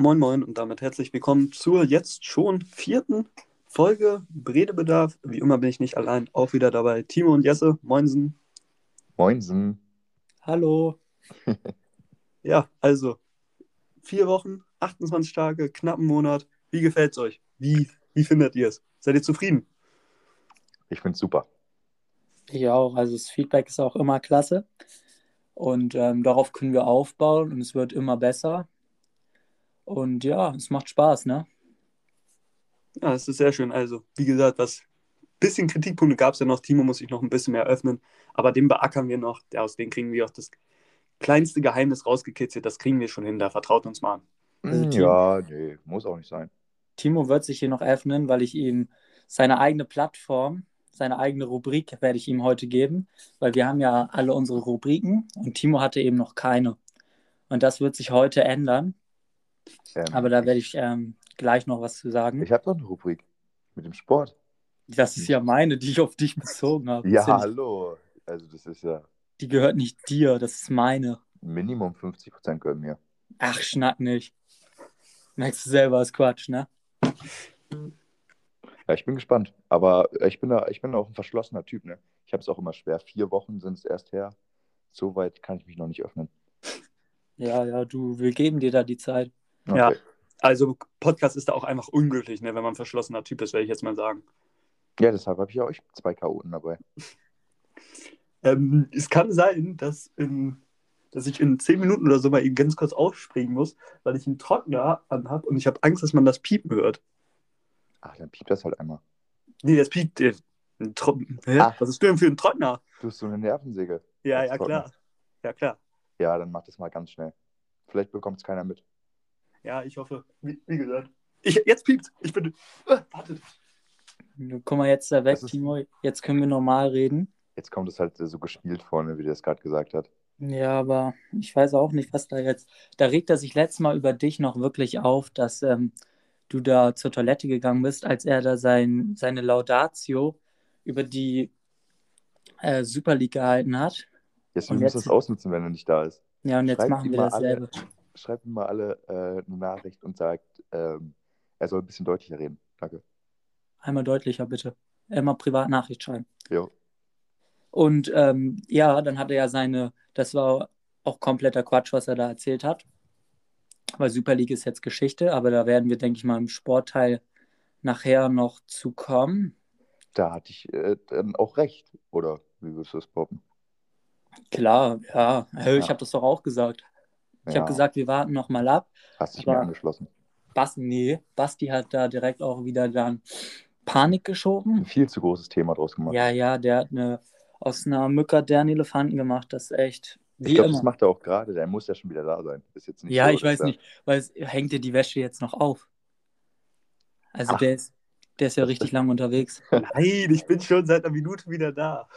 Moin Moin und damit herzlich willkommen zur jetzt schon vierten Folge Redebedarf. Wie immer bin ich nicht allein, auch wieder dabei Timo und Jesse. Moinsen. Moinsen. Hallo. Ja, also vier Wochen, 28 Tage, knapp einen Monat. Wie gefällt es euch? Wie, wie findet ihr es? Seid ihr zufrieden? Ich finde es super. Ich auch. Also das Feedback ist auch immer klasse. Und ähm, darauf können wir aufbauen und es wird immer besser. Und ja, es macht Spaß, ne? Ja, das ist sehr schön. Also, wie gesagt, was bisschen Kritikpunkte gab es ja noch. Timo muss sich noch ein bisschen mehr öffnen, aber den beackern wir noch. Aus dem kriegen wir auch das kleinste Geheimnis rausgekitzelt. Das kriegen wir schon hin. Da vertraut uns mal an. Also Hm, Team- ja, nee, muss auch nicht sein. Timo wird sich hier noch öffnen, weil ich ihm seine eigene Plattform, seine eigene Rubrik werde ich ihm heute geben, weil wir haben ja alle unsere Rubriken und Timo hatte eben noch keine. Und das wird sich heute ändern, Ähm, aber da werde ich ähm, gleich noch was zu sagen. Ich habe doch eine Rubrik mit dem Sport. Das ist ja meine, die ich auf dich bezogen habe. Ja, nicht- hallo. Also das ist ja Die gehört nicht dir, das ist meine. Minimum 50% gehören mir. Ach, schnack nicht. Merkst du selber, ist Quatsch, ne? Ja, ich bin gespannt. Aber ich bin da, ich bin auch ein verschlossener Typ, ne? Ich habe es auch immer schwer. Vier Wochen sind es erst her. So weit kann ich mich noch nicht öffnen. Ja, ja, du, wir geben dir da die Zeit. Ja. Also, Podcast ist da auch einfach unglücklich, ne, wenn man ein verschlossener Typ ist, werde ich jetzt mal sagen. ja deshalb habe ich ja euch zwei Chaoten dabei. Ähm, es kann sein, dass, in, dass ich in zehn Minuten oder so mal eben ganz kurz aufspringen muss, weil ich einen Trockner anhab und ich habe Angst, dass man das Piepen hört. Ach, dann piept das halt einmal. Nee, das piept. äh? Ach. Was ist denn für ein Trockner? Du hast so eine Nervensäge. Ja, ja, freut klar. Ja, klar. Ja, dann mach das mal ganz schnell. Vielleicht bekommt es keiner mit. Ja, ich hoffe. Wie, wie gesagt. Ich, jetzt piept. Ich bin. Äh, wartet. Guck mal jetzt da weg, Das ist- Timo. Jetzt können wir normal reden. Jetzt kommt es halt äh, so gespielt vorne, wie der es gerade gesagt hat. Ja, aber ich weiß auch nicht, was da jetzt. Da regt er sich letztes Mal über dich noch wirklich auf, dass ähm, du da zur Toilette gegangen bist, als er da sein, seine Laudatio über die äh, Super League gehalten hat. Jetzt, Und wir müssen jetzt- es ausnutzen, wenn er nicht da ist. Ja, und jetzt Schreibt machen wir dasselbe. Schreibt ihm mal alle äh, eine Nachricht und sagt, ähm, er soll ein bisschen deutlicher reden. Danke. Einmal deutlicher, bitte. Immer Privatnachricht schreiben. Jo. Und ähm, ja, dann hat er ja seine, das war auch kompletter Quatsch, was er da erzählt hat. Weil Super League ist jetzt Geschichte, aber da werden wir, denke ich mal, im Sportteil nachher noch zu kommen. Da hatte ich äh, dann auch recht. Oder wie würdest du das poppen? Klar, ja, Hey, ich Ja. habe das doch auch gesagt. Ich Ja, habe gesagt, wir warten noch mal ab. Hast dich mir angeschlossen. Bas, nee, Basti hat da direkt auch wieder dann Panik geschoben. Ein viel zu großes Thema draus gemacht. Ja, ja, der hat eine, aus einer Mücke der einen Elefanten gemacht. Das ist echt ich glaube, das macht er auch gerade. Der muss ja schon wieder da sein. Ist jetzt nicht Ja, so, ich weiß nicht, weil es hängt dir die Wäsche jetzt noch auf. Also Ach. der ist, der ist ja richtig lang unterwegs. Nein, ich bin schon seit einer Minute wieder da.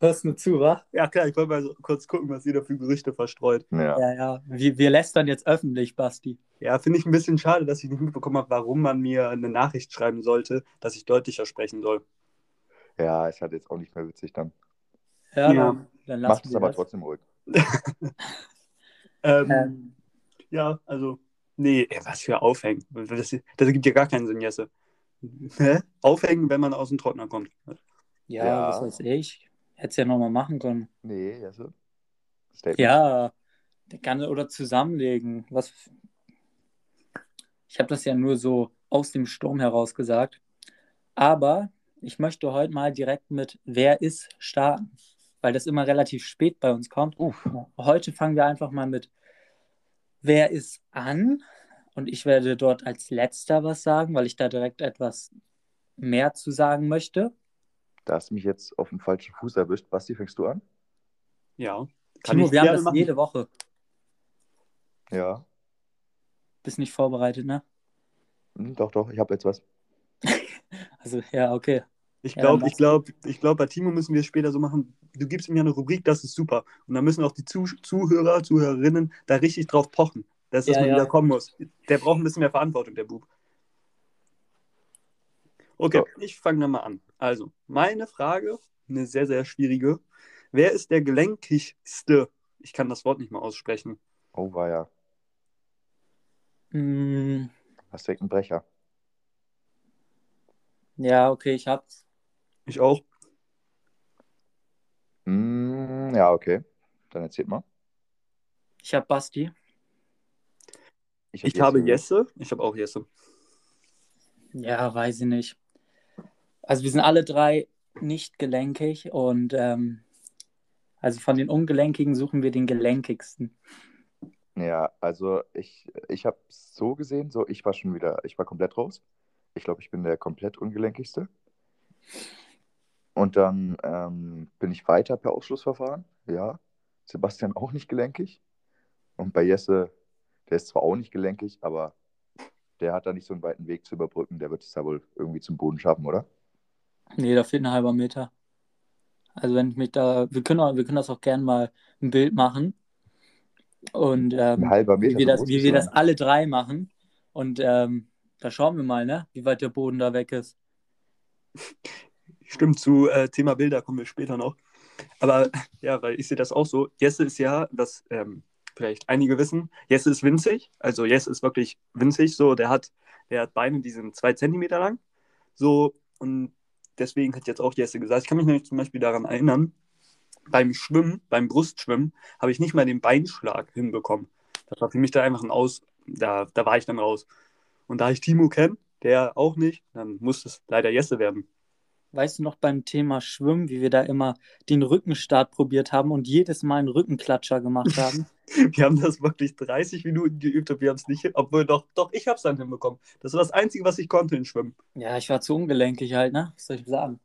Hörst nur zu, wa? Ja, klar, ich wollte mal so kurz gucken, was ihr da für Gerüchte verstreut. Ja. Ja, ja. Wir, wir lästern jetzt öffentlich, Basti. Ja, finde ich ein bisschen schade, dass ich nicht mitbekommen habe, warum man mir eine Nachricht schreiben sollte, dass ich deutlicher sprechen soll. ja, ist halt jetzt auch nicht mehr witzig dann. Ja, Ja. dann, dann Macht es aber das. trotzdem ruhig. Ähm, Ähm, Ja, also, nee, was für Aufhängen. Das, das ergibt ja gar keinen Sinn, Jesse. Hä? Aufhängen, wenn man aus dem Trockner kommt. ja, Ja. was weiß ich. Hätte es ja nochmal machen können. Nee, also. Statement. Ja, der kann oder zusammenlegen. Was? Ich habe das ja nur so aus dem Sturm heraus gesagt. Aber ich möchte heute mal direkt mit Wer ist starten, weil das immer relativ spät bei uns kommt. Uff. Heute fangen wir einfach mal mit Wer ist an? Und ich werde dort als letzter was sagen, weil ich da direkt etwas mehr zu sagen möchte. Da hast du mich jetzt auf dem falschen Fuß erwischt. Basti, fängst du an? Ja. Kann Timo, ich wir haben das machen. jede Woche. Ja. Bist nicht vorbereitet, ne? Hm, doch, doch, ich habe jetzt was. Also, ja, okay. Ich Ja, glaube, dann ich glaube, ich glaube, bei Timo müssen wir es später so machen. Du gibst ihm ja eine Rubrik, das ist super. Und dann müssen auch die Zuh Zuhörer, Zuhörerinnen da richtig drauf pochen, dass das Ja, mal ja. wieder kommen muss. Der braucht ein bisschen mehr Verantwortung, der Bub. Okay, ich fange dann mal an. Also, meine Frage, eine sehr, sehr schwierige. Wer ist der gelenkigste? Ich kann das Wort nicht mal aussprechen. Oh, war ja. Mm, Hast direkt einen Brecher. Ja, okay, ich hab's. Ich auch. Mm, ja, okay. Dann erzählt mal. Ich hab Basti. Ich, hab habe Jesse. Jesse. Ich habe auch Jesse. Ja, weiß ich nicht. Also wir sind alle drei nicht gelenkig und ähm, also von den Ungelenkigen suchen wir den gelenkigsten. Ja, also ich, ich habe so gesehen, so ich war schon wieder, ich war komplett raus. Ich glaube, ich bin der komplett ungelenkigste. Und dann ähm, bin ich weiter per Ausschlussverfahren. Ja, Sebastian auch nicht gelenkig. Und bei Jesse, der ist zwar auch nicht gelenkig, aber der hat da nicht so einen weiten Weg zu überbrücken. Der wird es da wohl irgendwie zum Boden schaffen, oder? Nee, da fehlt ein halber Meter. Also wenn ich mich da, wir können, auch, wir können das auch gern mal ein Bild machen. Und ähm, Ein halber Meter. wie wir, das, wie wir das alle drei machen. Und ähm, da schauen wir mal, ne? Wie weit der Boden da weg ist. Stimmt, zu äh, Thema Bilder kommen wir später noch. Aber ja, weil ich sehe das auch so. Jesse ist ja, was ähm, vielleicht einige wissen, Jesse ist winzig. Also Jesse ist wirklich winzig. So, der hat, der hat Beine, die sind zwei Zentimeter lang. So, und deswegen hat jetzt auch Jesse gesagt, ich kann mich nämlich zum Beispiel daran erinnern, beim Schwimmen, beim Brustschwimmen, habe ich nicht mal den Beinschlag hinbekommen. Das war für mich da einfach ein Aus, da, da war ich dann raus. Und da ich Timo kenne, der auch nicht, dann muss es leider Jesse werden. Weißt du noch beim Thema Schwimmen, wie wir da immer den Rückenstart probiert haben und jedes Mal einen Rückenklatscher gemacht haben? Wir haben das wirklich 30 Minuten geübt und wir haben es nicht hin, obwohl doch, doch, ich habe es dann hinbekommen. Das war das Einzige, was ich konnte in Schwimmen. ja, ich war zu ungelenkig halt, ne? Was soll ich sagen?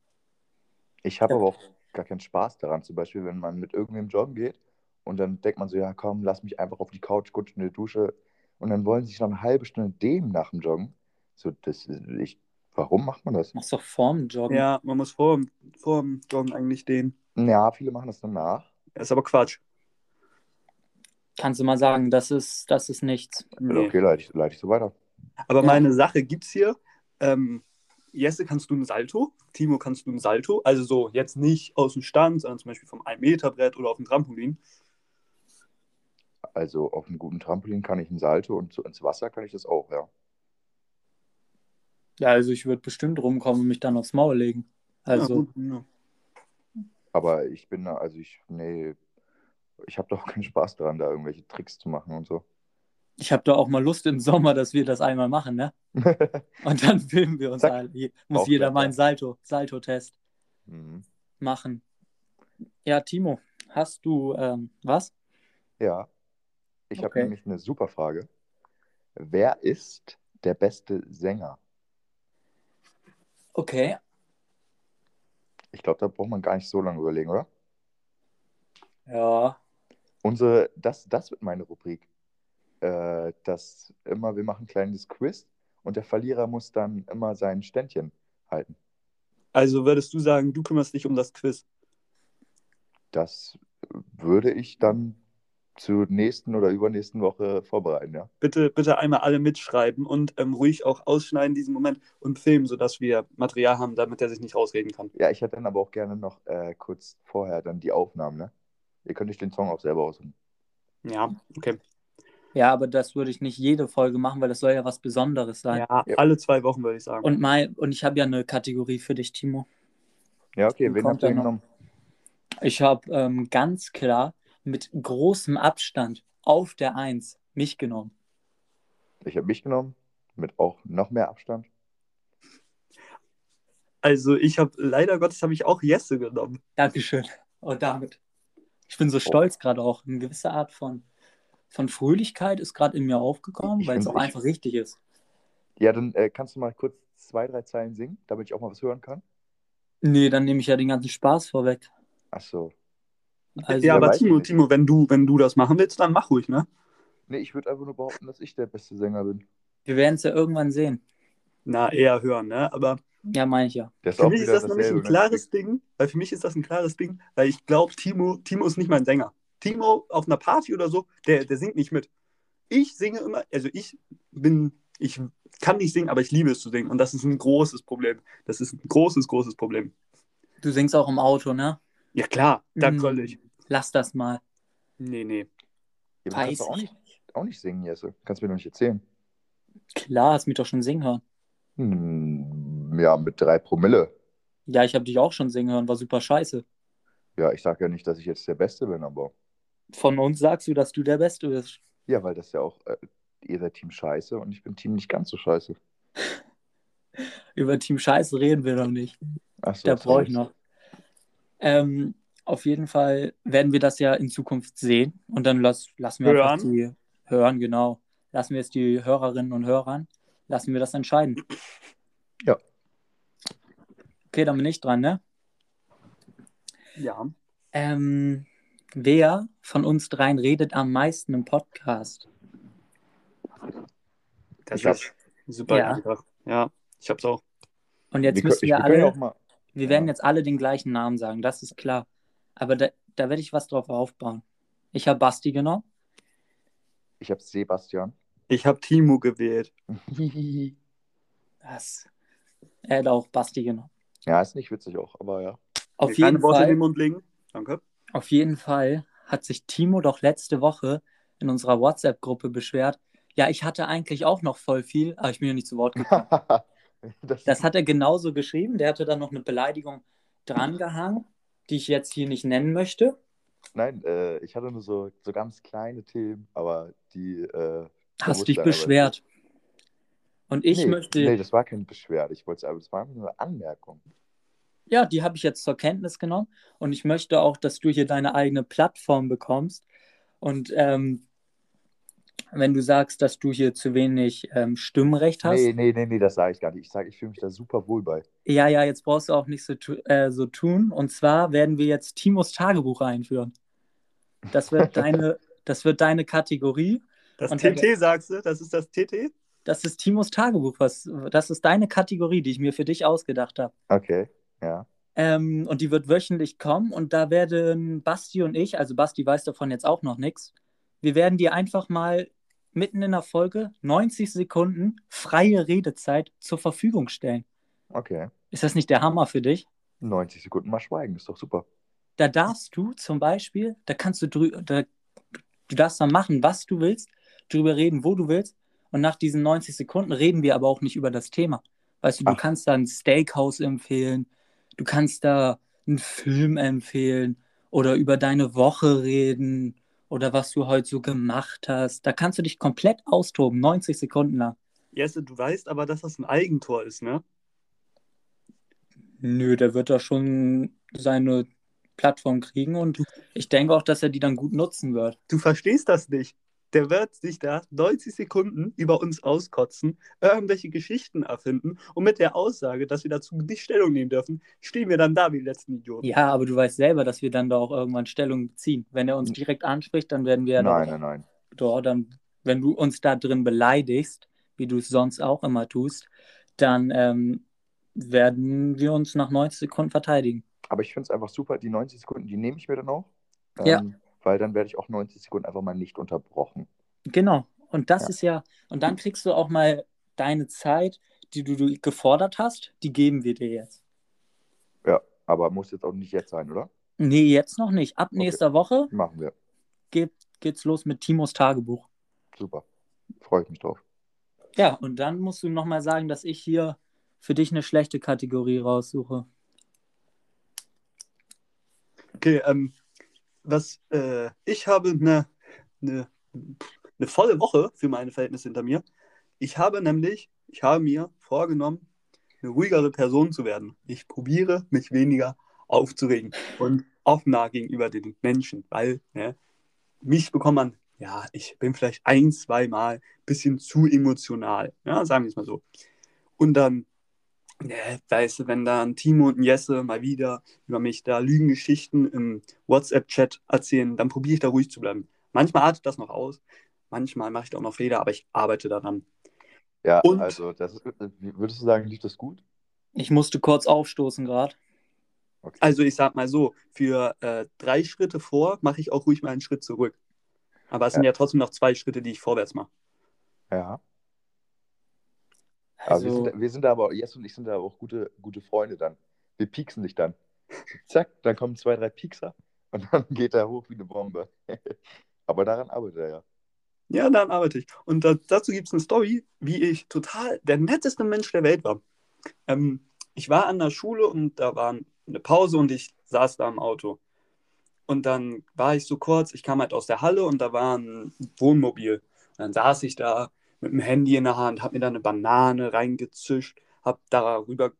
Ich habe Ja. aber auch gar keinen Spaß daran. Zum Beispiel, wenn man mit irgendwem joggen geht und dann denkt man so, ja komm, lass mich einfach auf die Couch rutschen in die Dusche. Und dann wollen sie sich noch eine halbe Stunde dehnen nach dem Joggen. So, das ich, warum macht man das? Machst doch vorm Joggen. Ja, man muss vor, vor dem Joggen eigentlich den. Ja, viele machen das danach. Das ist aber Quatsch. Kannst du mal sagen, das ist, das ist nichts. Nee. Okay, leite ich, leite ich so weiter. Aber Ja. meine Sache gibt's hier. Ähm, Jesse, kannst du einen Salto? Timo, kannst du einen Salto? Also so, jetzt nicht aus dem Stand, sondern zum Beispiel vom 1-Meter-Brett oder auf dem Trampolin. Also auf einem guten Trampolin kann ich einen Salto und so ins Wasser kann ich das auch, ja. Ja, also ich würde bestimmt rumkommen und mich dann aufs Maul legen. Also, Ja, gut, ja. Aber ich bin da, also ich, nee, ich habe doch keinen Spaß daran, da irgendwelche Tricks zu machen und so. ich habe da auch mal Lust im Sommer, dass wir das einmal machen, ne? Und dann filmen wir uns Zack. alle. Muss Auch jeder klar, mal einen Salto, Salto-Test Mhm. machen. Ja, Timo, hast du ähm, was? Ja, ich habe Okay. nämlich eine super Frage. Wer ist der beste Sänger? Okay. Ich glaube, da braucht man gar nicht so lange überlegen, oder? Ja. Unsere, das, das wird meine Rubrik. Äh, das immer, wir machen ein kleines Quiz und der Verlierer muss dann immer sein Ständchen halten. Also würdest du sagen, du kümmerst dich um das Quiz? Das würde ich dann zur nächsten oder übernächsten Woche vorbereiten, ja. Bitte, bitte einmal alle mitschreiben und ähm, ruhig auch ausschneiden diesen Moment und filmen, sodass wir Material haben, damit er sich nicht rausreden kann. Ja, ich hätte dann aber auch gerne noch äh, kurz vorher dann die Aufnahmen, ne? Ihr könnt euch den Song auch selber aussuchen. Ja, okay. Ja, aber das würde ich nicht jede Folge machen, weil das soll ja was Besonderes sein. Ja, alle zwei Wochen würde ich sagen. Und, mein, und ich habe ja eine Kategorie für dich, Timo. Ja, okay, wen habt ihr genommen? Ich habe ähm, ganz klar mit großem Abstand auf der Eins mich genommen. Ich habe mich genommen, mit auch noch mehr Abstand. Also ich habe, leider Gottes, habe ich auch Jesse genommen. Dankeschön. Und damit. Ich bin so stolz gerade auch. Eine gewisse Art von, von Fröhlichkeit ist gerade in mir aufgekommen, weil es auch ich- einfach richtig ist. Ja, dann äh, kannst du mal kurz zwei, drei Zeilen singen, damit ich auch mal was hören kann. Nee, dann nehme ich ja den ganzen Spaß vorweg. Ach so. Also, ja, aber Timo. Timo, wenn du, wenn du das machen willst, dann mach ruhig, ne? Nee, ich würde einfach nur behaupten, dass ich der beste Sänger bin. wir werden es ja irgendwann sehen. Na, eher hören, ne? Aber Ja, meine ich ja. Für mich ist das nämlich ein ne? klares Ding, weil für mich ist das ein klares Ding, weil ich glaube, Timo, Timo ist nicht mein Sänger. Timo auf einer Party oder so, der, der singt nicht mit. Ich singe immer, also ich bin, ich kann nicht singen, aber ich liebe es zu singen. Und das ist ein großes Problem. Das ist ein großes, großes Problem. Du singst auch im Auto, ne? Ja klar, da Mm. gröll ich. Lass das mal. Nee, nee. Ja, aber kannst Weiß du auch ich nicht, auch nicht singen, Jesse. Kannst du mir doch nicht erzählen. Klar, hast mich doch schon singen hören. Hm, ja, mit drei Promille. Ja, ich habe dich auch schon singen hören, war super scheiße. Ja, ich sage ja nicht, dass ich jetzt der Beste bin, aber. Von uns sagst du, dass du der Beste bist. Ja, weil das ja auch. Äh, ihr seid Team Scheiße und ich bin Team nicht ganz so scheiße. Über Team Scheiße reden wir noch nicht. Ach so, Da das brauche ich noch. Ähm, auf jeden Fall werden wir das ja in Zukunft sehen und dann lass, lassen wir einfach Hören. die hören, genau. Lassen wir es die Hörerinnen und Hörern, lassen wir das entscheiden. Ja. Okay, dann bin ich dran, ne? Ja. Ähm, wer von uns dreien redet am meisten im Podcast? Das Ich hab's. ist super Ja. einfach. Ja, ich hab's auch. Und jetzt Wir, müssen können- wir alle, auch mal. Wir werden ja. jetzt alle den gleichen Namen sagen, das ist klar. Aber da, da werde ich was drauf aufbauen. Ich habe Basti genommen. Ich habe Sebastian. Ich habe Timo gewählt. Das, er hat auch Basti genommen. ja, ist nicht witzig auch, aber ja. Auf jeden, Worte in den Fall, Mund legen. Danke. auf jeden Fall hat sich Timo doch letzte Woche in unserer WhatsApp-Gruppe beschwert. Ja, ich hatte eigentlich auch noch voll viel, aber ich bin ja nicht zu Wort gekommen. das, Das hat er genauso geschrieben. Der hatte dann noch eine Beleidigung drangehangen, die ich jetzt hier nicht nennen möchte. Nein, äh, ich hatte nur so, so ganz kleine Themen, aber die. Äh, Hast dich er beschwert. Und ich nee, möchte, Nee, das war keine Beschwerde. Ich wollte es aber, das war einfach nur eine Anmerkung. ja, die habe ich jetzt zur Kenntnis genommen. Und ich möchte auch, dass du hier deine eigene Plattform bekommst. Und ähm, wenn du sagst, dass du hier zu wenig ähm, Stimmrecht hast, Nee, nee, nee, nee, das sage ich gar nicht. Ich sage, ich fühle mich da super wohl bei. ja, ja, jetzt brauchst du auch nicht so, äh, so tun. Und zwar werden wir jetzt Timos Tagebuch einführen. Das wird deine, das wird deine Kategorie. Das Und TT sagst du? Das ist das TT? Das ist Timos Tagebuch. Was, das ist deine Kategorie, die ich mir für dich ausgedacht habe. Okay, ja. Ähm, und die wird wöchentlich kommen und da werden Basti und ich, also Basti weiß davon jetzt auch noch nichts, wir werden dir einfach mal mitten in der Folge 90 Sekunden freie Redezeit zur Verfügung stellen. Okay. Ist das nicht der Hammer für dich? 90 Sekunden mal schweigen, ist doch super. Da darfst du zum Beispiel, da kannst du drü da, du darfst dann machen, was du willst, drüber reden, wo du willst. Und nach diesen 90 Sekunden reden wir aber auch nicht über das Thema. Weißt du, du Ach. kannst da ein Steakhouse empfehlen, du kannst da einen Film empfehlen oder über deine Woche reden oder was du heute so gemacht hast. Da kannst du dich komplett austoben, 90 Sekunden lang. Jesse, du weißt aber, dass das ein Eigentor ist, ne? Nö, der wird da schon seine Plattform kriegen und ich denke auch, dass er die dann gut nutzen wird. Du verstehst das nicht. Der wird sich da 90 Sekunden über uns auskotzen, irgendwelche Geschichten erfinden und mit der Aussage, dass wir dazu nicht Stellung nehmen dürfen, stehen wir dann da wie die letzten Idioten. Ja, aber du weißt selber, dass wir dann da auch irgendwann Stellung beziehen. Wenn er uns direkt anspricht, dann werden wir ja nein, nein, nein. da dann, wenn du uns da drin beleidigst, wie du es sonst auch immer tust, dann ähm, werden wir uns nach 90 Sekunden verteidigen. Aber ich finde es einfach super, die 90 Sekunden, die nehme ich mir dann auch. Ja. Weil dann werde ich auch 90 Sekunden einfach mal nicht unterbrochen. Genau. Und das Ja. ist ja, und dann kriegst du auch mal deine Zeit, die du, du gefordert hast, die geben wir dir jetzt. Ja, aber muss jetzt auch nicht jetzt sein, oder? Nee, jetzt noch nicht. Ab Okay. nächster Woche Machen wir. geht, geht's los mit Timos Tagebuch. Super. Freue ich mich drauf. Ja, und dann musst du nochmal sagen, dass ich hier für dich eine schlechte Kategorie raussuche. Okay, ähm, was, äh, ich habe eine, eine, eine volle Woche für meine Verhältnisse hinter mir. Ich habe nämlich, ich habe mir vorgenommen, eine ruhigere Person zu werden. Ich probiere, mich weniger aufzuregen und offener gegenüber den Menschen, weil ne, mich bekommt man, ja, ich bin vielleicht ein, zwei Mal ein bisschen zu emotional, ja, sagen wir es mal so. Und dann, ne, weißt du, wenn dann Timo und Jesse mal wieder über mich da Lügengeschichten im WhatsApp-Chat erzählen, dann probiere ich da ruhig zu bleiben. Manchmal artet das noch aus, manchmal mache ich da auch noch Fehler, aber ich arbeite daran. Ja, Und- also, das würdest du sagen, lief das gut? Ich musste kurz aufstoßen gerade. Okay. Also ich sag mal so, für äh, drei Schritte vor mache ich auch ruhig mal einen Schritt zurück. Aber es sind Ja. ja trotzdem noch zwei Schritte, die ich vorwärts mache. ja. Aber wir, Also, sind, wir sind da aber, Jess und ich sind da aber auch gute, gute Freunde dann. Wir pieksen dich dann. Zack, dann kommen zwei, drei Piekser und dann geht er hoch wie eine Bombe. aber daran arbeitet er ja. Ja, daran arbeite ich. Und da, dazu gibt es eine Story, wie ich total der netteste Mensch der Welt war. Ähm, ich war an der Schule und da war eine Pause und ich saß da im Auto. Und dann war ich so kurz, ich kam halt aus der Halle und da war ein Wohnmobil. Und dann saß ich da mit dem Handy in der Hand, habe mir da eine Banane reingezischt, habe darüber,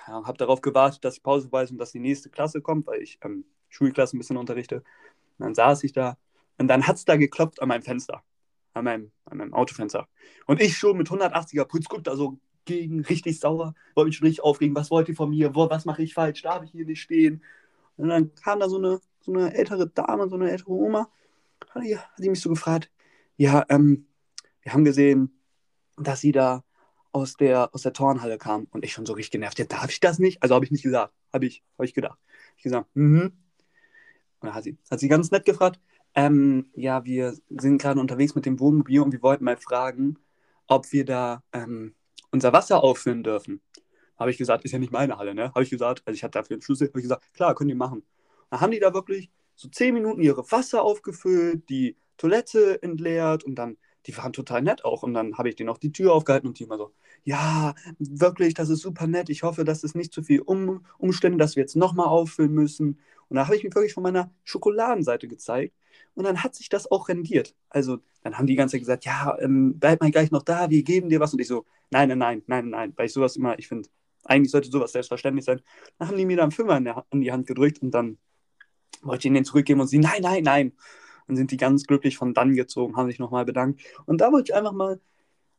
habe darauf gewartet, dass die Pause weiß und dass die nächste Klasse kommt, weil ich ähm, Schulklasse ein bisschen unterrichte. Und dann saß ich da und dann hat es da geklopft an meinem Fenster, an meinem, an meinem Autofenster. Und ich schon mit 180er Puls guck da so gegen, richtig sauer, wollte mich schon richtig aufregen, was wollt ihr von mir, Wo, was mache ich falsch, darf ich hier nicht stehen? Und dann kam da so eine, so eine ältere Dame, so eine ältere Oma, hat die, hat die mich so gefragt, ja, ähm, wir haben gesehen, dass sie da aus der, aus der Turnhalle kam und ich schon so richtig genervt, ja, darf ich das nicht? Also habe ich nicht gesagt, habe ich, hab ich gedacht. Ich gesagt, mhm. Und dann hat sie, hat sie ganz nett gefragt, ähm, ja, wir sind gerade unterwegs mit dem Wohnmobil und wir wollten mal fragen, ob wir da ähm, unser Wasser auffüllen dürfen. Habe ich gesagt, ist ja nicht meine Halle, ne? Habe ich gesagt, also ich hatte dafür einen Schlüssel, habe ich gesagt, klar, können die machen. Dann haben die da wirklich so zehn Minuten ihre Wasser aufgefüllt, die Toilette entleert und dann, die waren total nett auch. Und dann habe ich denen auch die Tür aufgehalten und die immer so, ja, wirklich, das ist super nett. Ich hoffe, dass es nicht zu viel um, Umstände, dass wir jetzt nochmal auffüllen müssen. Und da habe ich mich wirklich von meiner Schokoladenseite gezeigt. Und dann hat sich das auch rendiert. Also dann haben die ganze Zeit gesagt, ja, ähm, bleib mal gleich noch da, wir geben dir was. Und ich so, nein, nein, nein, nein, nein, weil ich sowas immer, ich finde, eigentlich sollte sowas selbstverständlich sein. Dann haben die mir dann Fünfer in, der, in die Hand gedrückt und dann wollte ich ihnen den zurückgeben und sie, nein, nein, nein. Dann sind die ganz glücklich von dann gezogen, haben sich nochmal bedankt. Und da wollte ich einfach mal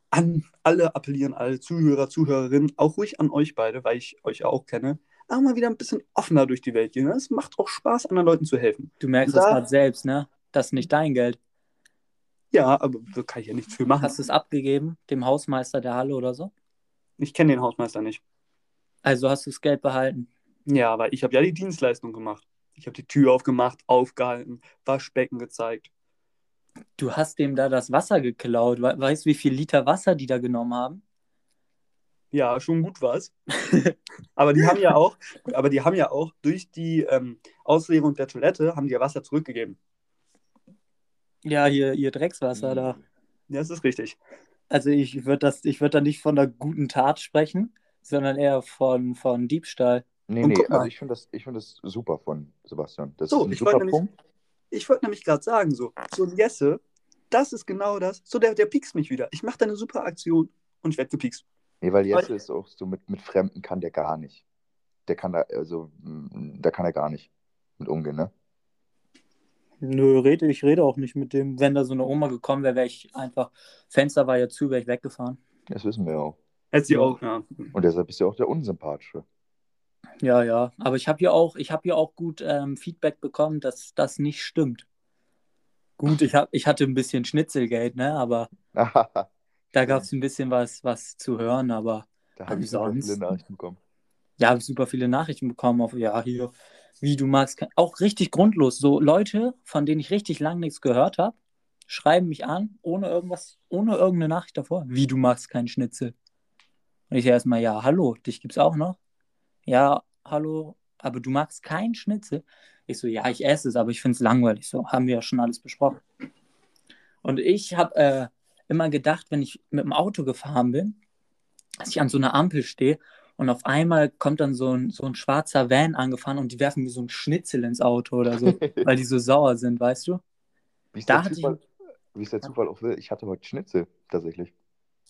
an alle appellieren, alle Zuhörer, Zuhörerinnen, auch ruhig an euch beide, weil ich euch ja auch kenne, auch mal wieder ein bisschen offener durch die Welt gehen. Es macht auch Spaß, anderen Leuten zu helfen. Du merkst da, das gerade selbst, ne? Das ist nicht dein Geld. Ja, aber da kann ich ja nichts für machen. Hast du es abgegeben, dem Hausmeister der Halle oder so? Ich kenne den Hausmeister nicht. Also hast du das Geld behalten? Ja, aber ich habe ja die Dienstleistung gemacht. Ich habe die Tür aufgemacht, aufgehalten, Waschbecken gezeigt. Du hast dem da das Wasser geklaut. Weißt du, wie viel Liter Wasser die da genommen haben? Ja, schon gut was. aber die haben ja auch, aber die haben ja auch durch die ähm, Ausleerung der Toilette haben die ja Wasser zurückgegeben. Ja, hier, ihr Dreckswasser da. Ja, das ist richtig. Also ich würde das, ich würde da nicht von einer guten Tat sprechen, sondern eher von, von Diebstahl. Nee, Und nee, also ich finde das, find das super von Sebastian. Das so, ist ein ich super wollte nämlich, ich wollte nämlich gerade sagen, so, so ein Jesse, das ist genau das. So, der, der piekst mich wieder. Ich mache da eine super Aktion und ich werde gepiekst. Nee, weil Jesse ist auch so mit, mit Fremden kann der gar nicht. Der kann da, also, da kann er gar nicht mit umgehen, ne? Nö, rede, ich rede auch nicht mit dem. Wenn da so eine Oma gekommen wäre, wäre ich einfach, Fenster war ja zu, wäre ich weggefahren. Das wissen wir auch. Hätte sie auch, ja. Und deshalb bist du auch der Unsympathische. Ja, ja. Aber ich habe hier auch, ich habe hier auch gut ähm, Feedback bekommen, dass das nicht stimmt. Gut, ich, hab, ich hatte ein bisschen Schnitzelgeld, ne? Aber da gab es ein bisschen was, was zu hören, aber da habe ich sonst. viele Nachrichten bekommen. Ja, habe super viele Nachrichten bekommen auf, ja, hier, wie du magst, auch richtig grundlos. So Leute, von denen ich richtig lange nichts gehört habe, schreiben mich an, ohne irgendwas, ohne irgendeine Nachricht davor. Wie du magst keinen Schnitzel. Und ich erstmal, ja, hallo, dich gibt's auch noch? Ja, hallo, aber du magst keinen Schnitzel? Ich so, ja, ich esse es, aber ich finde es langweilig. So, haben wir ja schon alles besprochen. Und ich habe äh, immer gedacht, wenn ich mit dem Auto gefahren bin, dass ich an so einer Ampel stehe und auf einmal kommt dann so ein, so ein schwarzer Van angefahren und die werfen mir so ein Schnitzel ins Auto oder so, weil die so sauer sind, weißt du? Wie ist, da der Zufall, ich... wie es der Zufall auch will, ich hatte heute Schnitzel tatsächlich.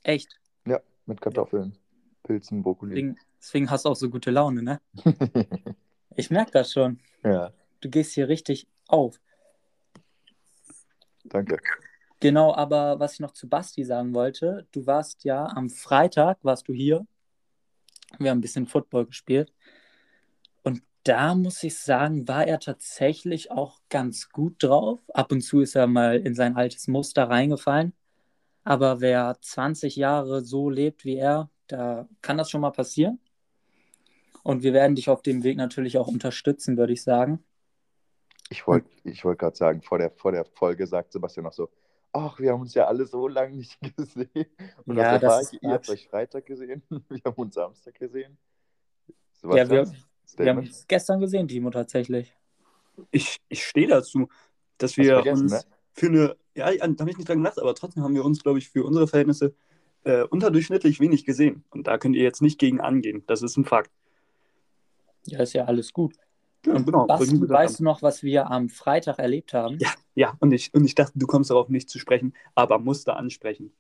Echt? Ja, mit Kartoffeln, Pilzen, Brokkoli. Deswegen, deswegen hast du auch so gute Laune, ne? ich merke das schon. Ja. Du gehst hier richtig auf. Danke. Genau, aber was ich noch zu Basti sagen wollte, du warst ja am Freitag, warst du hier wir haben ein bisschen Football gespielt. Und da muss ich sagen, war er tatsächlich auch ganz gut drauf. Ab und zu ist er mal in sein altes Muster reingefallen. Aber wer 20 Jahre so lebt wie er, da kann das schon mal passieren. Und wir werden dich auf dem Weg natürlich auch unterstützen, würde ich sagen. Ich wollte ich wollt gerade sagen, vor der, vor der Folge sagt Sebastian noch so, ach, wir haben uns ja alle so lange nicht gesehen. Und ja, das ich, ihr habt euch Freitag gesehen, wir haben uns Samstag gesehen. ja, wir, wir, haben uns gestern gesehen, Timo, tatsächlich. Ich, ich stehe dazu, dass wir uns ne? für eine Ja, da habe ich nicht dran gedacht, aber trotzdem haben wir uns, glaube ich, für unsere Verhältnisse äh, unterdurchschnittlich wenig gesehen. Und da könnt ihr jetzt nicht gegen angehen. Das ist ein Fakt. Ja, ist ja alles gut. Ja, genau. Basti, weißt du noch, was wir am Freitag erlebt haben? Ja, ja. Und ich, und ich dachte, du kommst darauf nicht zu sprechen, aber musste ansprechen.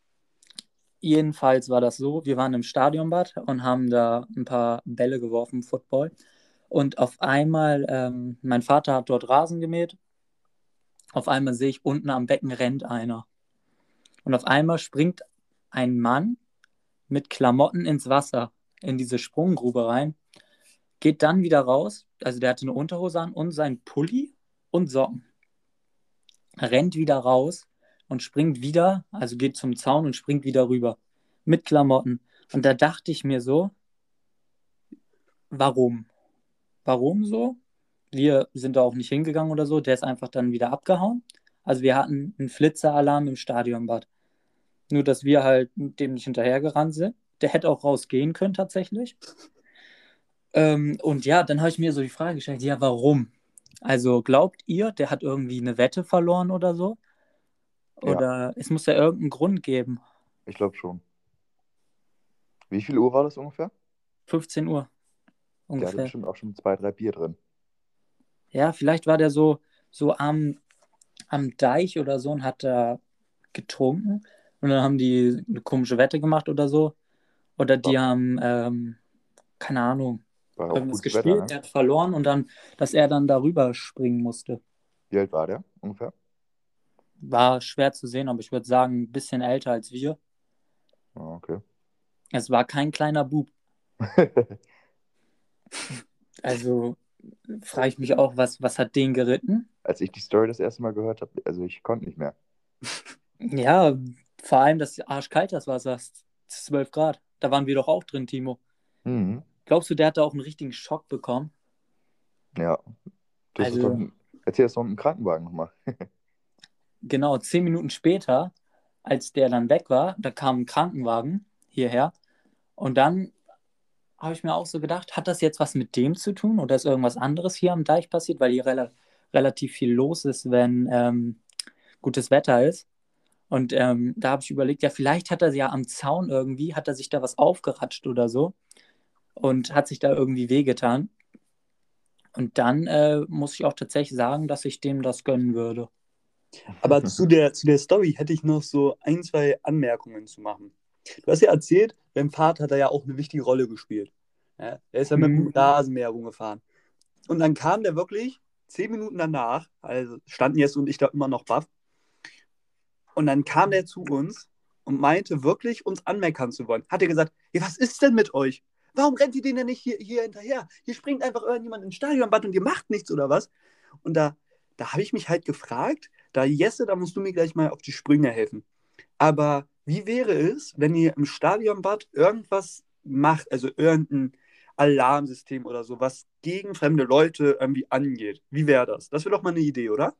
Jedenfalls war das so, wir waren im Stadionbad und haben da ein paar Bälle geworfen, Football. Und auf einmal, ähm, mein Vater hat dort Rasen gemäht. Auf einmal sehe ich, unten am Becken rennt einer. Und auf einmal springt ein Mann mit Klamotten ins Wasser, in diese Sprunggrube rein, geht dann wieder raus. Also der hatte eine Unterhose an und sein Pulli und Socken. Rennt wieder raus und springt wieder, also geht zum Zaun und springt wieder rüber mit Klamotten. Und da dachte ich mir so, warum? Warum so? Wir sind da auch nicht hingegangen oder so, der ist einfach dann wieder abgehauen. Also wir hatten einen Flitzeralarm im Stadionbad. Nur, dass wir halt dem nicht hinterhergerannt sind. Der hätte auch rausgehen können tatsächlich. Ähm, und ja, dann habe ich mir so die Frage gestellt, ja, warum? Also glaubt ihr, der hat irgendwie eine Wette verloren oder so? Ja. Oder es muss ja irgendeinen Grund geben. Ich glaube schon. Wie viel Uhr war das ungefähr? 15 Uhr Der hatte ungefähr. bestimmt auch schon zwei, drei Bier drin. Ja, vielleicht war der so, so am, am Deich oder so und hat da getrunken. Und dann haben die eine komische Wette gemacht oder so. Oder die haben, ähm, keine Ahnung, War irgendwas gutes gespielt, Wetter, ne? hat verloren und dann, dass er dann darüber springen musste. Wie alt war der ungefähr? War schwer zu sehen, aber ich würde sagen, ein bisschen älter als wir. Ah, okay. Es war kein kleiner Bub. Also frage ich mich auch, was, was hat den geritten? Als ich die Story das erste Mal gehört habe, also ich konnte nicht mehr. Ja, vor allem das arschkalt das Wasser, ist 12 Grad. Da waren wir doch auch drin, Timo. Mhm. Glaubst du, der hat da auch einen richtigen Schock bekommen? Ja. Das Also- doch, erzähl das doch im Krankenwagen nochmal. Genau, zehn Minuten später, als der dann weg war, da kam ein Krankenwagen hierher. Und dann habe ich mir auch so gedacht, hat das jetzt was mit dem zu tun oder ist irgendwas anderes hier am Deich passiert, weil hier rela relativ viel los ist, wenn ähm, gutes Wetter ist. Und ähm, da habe ich überlegt, ja, vielleicht hat er ja am Zaun irgendwie, hat er sich da was aufgeratscht oder so und hat sich da irgendwie wehgetan. Und dann äh, muss ich auch tatsächlich sagen, dass ich dem das gönnen würde. Aber zu der, zu der Story hätte ich noch so ein, zwei Anmerkungen zu machen. Du hast ja erzählt, beim Vater hat er ja auch eine wichtige Rolle gespielt. Ja, er ist ja mit dem Mhm. Rasenmäher rumgefahren. Und dann kam der wirklich zehn Minuten danach, also standen Jess und ich da immer noch baff. Und dann kam der zu uns und meinte wirklich, uns anmeckern zu wollen. Hat er gesagt, ja, was ist denn mit euch? Warum rennt ihr denen denn nicht hier, hier hinterher? Hier springt einfach irgendjemand ins Stadionbad und ihr macht nichts oder was? Und da, da habe ich mich halt gefragt, da Jesse, da musst du mir gleich mal auf die Sprünge helfen. Aber wie wäre es, wenn ihr im Stadionbad irgendwas macht, also irgendein Alarmsystem oder so, was gegen fremde Leute irgendwie angeht? Wie wäre das? Das wäre doch mal eine Idee, oder?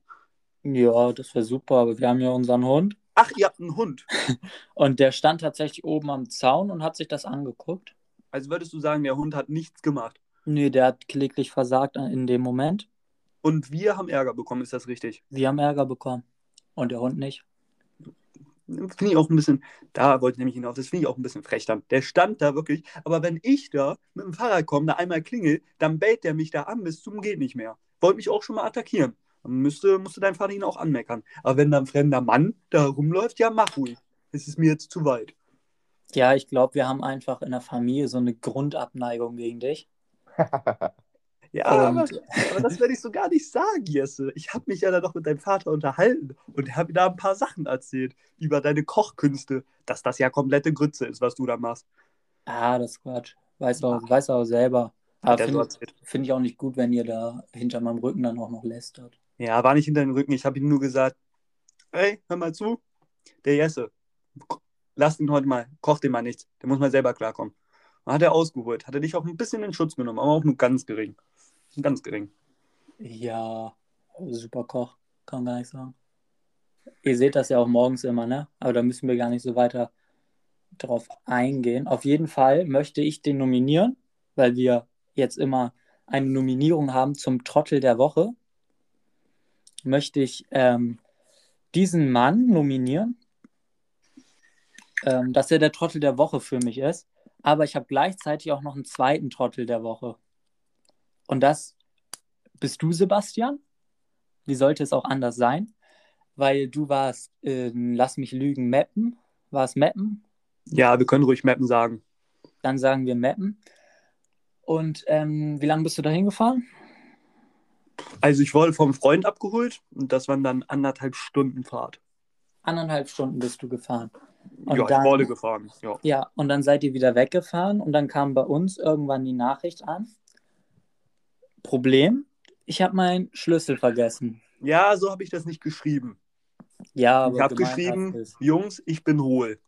Ja, das wäre super, aber wir haben ja unseren Hund. Ach, ihr habt einen Hund. Und der stand tatsächlich oben am Zaun und hat sich das angeguckt. Also würdest du sagen, der Hund hat nichts gemacht. Nee, der hat kläglich versagt in dem Moment. Und wir haben Ärger bekommen, ist das richtig? Wir haben Ärger bekommen. Und der Hund nicht. Finde ich auch ein bisschen, da wollte ich nämlich hinauf, das finde ich auch ein bisschen frech dann. Der stand da wirklich, aber wenn ich da mit dem Fahrrad komme, da einmal klingel, dann bellt der mich da an bis zum geht nicht mehr. Wollte mich auch schon mal attackieren. Dann müsste, musste dein Vater ihn auch anmeckern. Aber wenn da ein fremder Mann da rumläuft, ja, mach ruhig. Es ist mir jetzt zu weit. Ja, ich glaube, wir haben einfach in der Familie so eine Grundabneigung gegen dich. Ja, aber, aber das werde ich so gar nicht sagen, Jesse. Ich habe mich ja da doch mit deinem Vater unterhalten und mir da ein paar Sachen erzählt über deine Kochkünste, dass das ja komplette Grütze ist, was du da machst. ah, das ist Quatsch. Weiß auch, weiß auch selber. Aber er finde find ich auch nicht gut, wenn ihr da hinter meinem Rücken dann auch noch lästert. Ja, war nicht hinter den Rücken. Ich habe ihm nur gesagt, ey, hör mal zu, der Jesse, lass ihn heute mal, koch den mal nichts. Der muss mal selber klarkommen. Dann hat er ausgeholt, hat er dich auch ein bisschen in Schutz genommen, aber auch nur ganz gering. Ganz gering. Ja, super Koch, kann gar nicht sagen. Ihr seht das ja auch morgens immer, ne? Aber da müssen wir gar nicht so weiter drauf eingehen. Auf jeden Fall möchte ich den nominieren, weil wir jetzt immer eine Nominierung haben zum Trottel der Woche. Möchte ich ähm, diesen Mann nominieren, ähm, dass er der Trottel der Woche für mich ist. Aber ich habe gleichzeitig auch noch einen zweiten Trottel der Woche. Und das bist du, Sebastian. Wie sollte es auch anders sein? Weil du warst, äh, lass mich lügen, Mappen. War es Mappen? Ja, wir können ruhig Mappen sagen. Dann sagen wir Mappen. Und ähm, wie lange bist du da hingefahren? Also ich wurde vom Freund abgeholt und das waren dann anderthalb Stunden Fahrt. Anderthalb Stunden bist du gefahren. Und ja, dann, ich wurde gefahren. Ja. Ja, und dann seid ihr wieder weggefahren und dann kam bei uns irgendwann die Nachricht an. Problem, ich habe meinen Schlüssel vergessen. ja, so habe ich das nicht geschrieben. Ja, aber ich habe geschrieben. Jungs, ich bin hohl.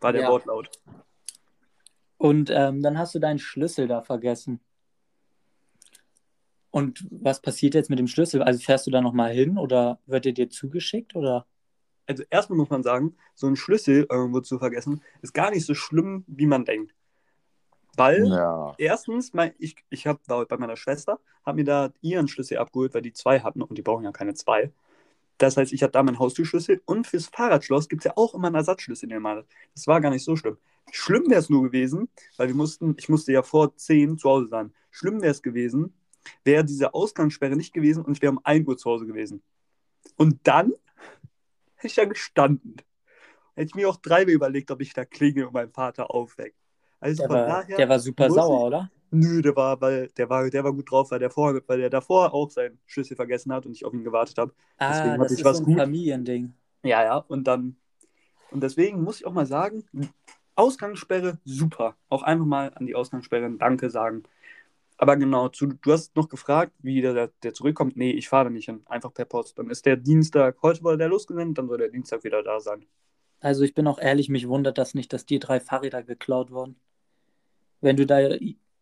War der Ja. Wortlaut. Und ähm, dann hast du deinen Schlüssel da vergessen. Und was passiert jetzt mit dem Schlüssel? Also fährst du da nochmal hin oder wird er dir zugeschickt oder? Also erstmal muss man sagen, so ein Schlüssel irgendwo zu vergessen, ist gar nicht so schlimm, wie man denkt. Weil Ja. erstens, mein, ich, ich hab, war bei meiner Schwester, habe mir da ihren Schlüssel abgeholt, weil die zwei hatten und die brauchen ja keine zwei. Das heißt, ich habe da meinen Haustürschlüssel und fürs Fahrradschloss gibt es ja auch immer einen Ersatzschlüssel, den man hat. Das war gar nicht so schlimm. Schlimm wäre es nur gewesen, weil wir mussten, ich musste ja vor 10 zu Hause sein. Schlimm wäre es gewesen, wäre diese Ausgangssperre nicht gewesen und ich wäre um 1 Uhr zu Hause gewesen. Und dann hätte ich da gestanden. Hätte ich mir auch dreimal überlegt, ob ich da klingel und meinen Vater aufweckt. Also Der von war, daher. der war super sauer, ich- oder? Nö, der war, weil der war, der war gut drauf, weil der, vor, weil der davor auch seinen Schlüssel vergessen hat und ich auf ihn gewartet habe. Ah, Deswegen das ist was so ein gut. Familiending. Ja, ja. Und dann. Und deswegen muss ich auch mal sagen, Ausgangssperre, super. Auch einfach mal an die Ausgangssperre ein Danke sagen. Aber genau, zu, du hast noch gefragt, wie der, der zurückkommt. Nee, ich fahre da nicht hin. Einfach per Post. Dann ist der Dienstag, heute wurde der losgesendet, dann soll der Dienstag wieder da sein. Also ich bin auch ehrlich, mich wundert das nicht, dass dir drei Fahrräder geklaut wurden. Wenn du da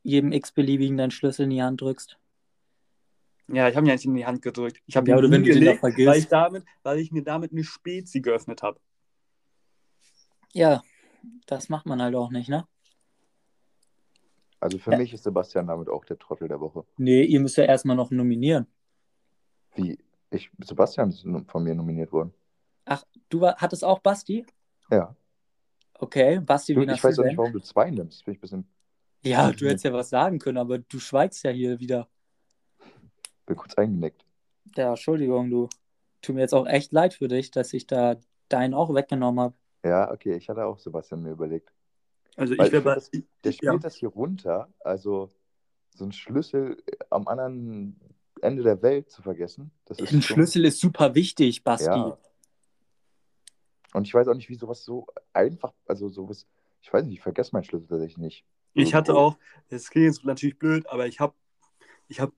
jedem x-beliebigen deinen Schlüssel in die Hand drückst. Ja, ich habe ihn ja nicht in die Hand gedrückt. Ich habe Ja, ihn oder wenn du den da hingelegt, vergisst. weil ich, damit, weil ich mir damit eine Spezi geöffnet habe. Ja, das macht man halt auch nicht, ne? Also für Ja. mich ist Sebastian damit auch der Trottel der Woche. Nee, ihr müsst ja erstmal noch nominieren. Wie? Ich, Sebastian ist von mir nominiert worden. Ach, du war, hattest auch Basti? Ja. Okay, Basti, Du, wen ich weiß auch nicht, warum du zwei nimmst. Finde ich ein bisschen. Ja, du hättest ja was sagen können, aber du schweigst ja hier wieder. Bin kurz eingenickt. Ja, Entschuldigung, du. Tut mir jetzt auch echt leid für dich, dass ich da deinen auch weggenommen habe. Ja, okay, ich hatte auch Sebastian mir überlegt. Also ich wäre bei. Der spielt Ja. das hier runter, also so einen Schlüssel am anderen Ende der Welt zu vergessen. Das ist Ein schon- Schlüssel ist super wichtig, Basti. Ja. Und ich weiß auch nicht, wie sowas so einfach, also sowas, ich weiß nicht, ich vergesse meinen Schlüssel tatsächlich nicht. Ich hatte auch, das klingt jetzt natürlich blöd, aber ich habe, ich habe,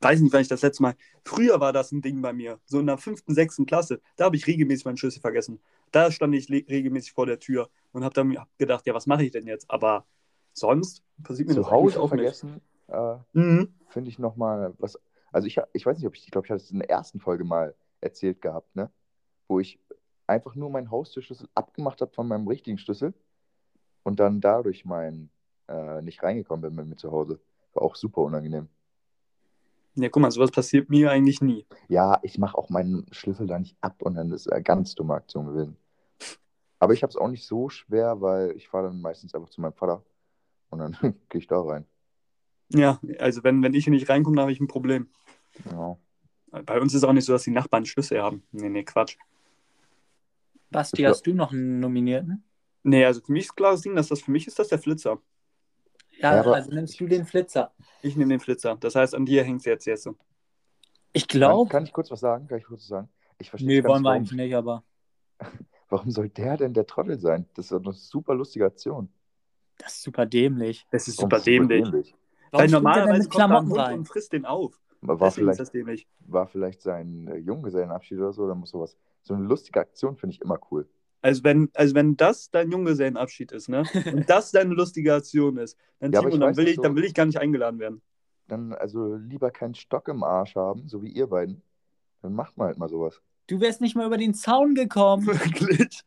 weiß nicht, wann ich das letzte Mal, früher war das ein Ding bei mir, so in der fünften, sechsten Klasse, da habe ich regelmäßig meinen Schlüssel vergessen. Da stand ich regelmäßig vor der Tür und habe dann hab gedacht, ja, was mache ich denn jetzt? Aber sonst passiert mir Zu das Hause auch vergessen, äh. Mhm. finde ich nochmal was. Also ich, ich weiß nicht, ob ich, ich glaube, ich hatte es in der ersten Folge mal erzählt gehabt, ne? Wo ich einfach nur meinen Haustürschlüssel abgemacht habe von meinem richtigen Schlüssel und dann dadurch mein äh, nicht reingekommen bin bei mir zu Hause. War auch super unangenehm. Ja, guck mal, sowas passiert mir eigentlich nie. Ja, ich mache auch meinen Schlüssel da nicht ab und dann ist eine ganz dumme Aktion gewesen. Aber ich habe es auch nicht so schwer, weil ich fahre dann meistens einfach zu meinem Vater und dann gehe ich da rein. Ja, also wenn, wenn ich hier nicht reinkomme, dann habe ich ein Problem. Ja. Bei uns ist auch nicht so, dass die Nachbarn Schlüssel haben. Nee, nee, Quatsch. Basti, hast du noch einen Nominierten? Nee, also für mich ist klares Ding, dass das für mich ist das der Flitzer. Ja, Ja, also nimmst du den Flitzer. Ich nehme den Flitzer. Das heißt, an dir hängt es jetzt jetzt so. Ich Kann, glaube. kann ich kurz was sagen? Kann ich kurz was sagen? Ich verstehe Nee, nicht wollen wir warum, eigentlich nicht, aber warum soll der denn der Trottel sein? Das ist eine super lustige Aktion. das ist super dämlich. Das ist super dämlich. dämlich? Weil er normalerweise kommt da ein Klamotten Hund rein? und frisst den auf. War Deswegen ist vielleicht, das dämlich. war vielleicht sein äh, Junggesellenabschied oder so, dann muss sowas. So eine lustige Aktion finde ich immer cool. Also wenn, also wenn das dein Junggesellenabschied ist, ne? Und das deine lustige Aktion ist, dann, Ja, Timo, ich dann, weiß will ich, so- dann will ich gar nicht eingeladen werden. Dann also lieber keinen Stock im Arsch haben, so wie ihr beiden. Dann macht mal halt mal sowas. Du wärst nicht mal über den Zaun gekommen. Wirklich.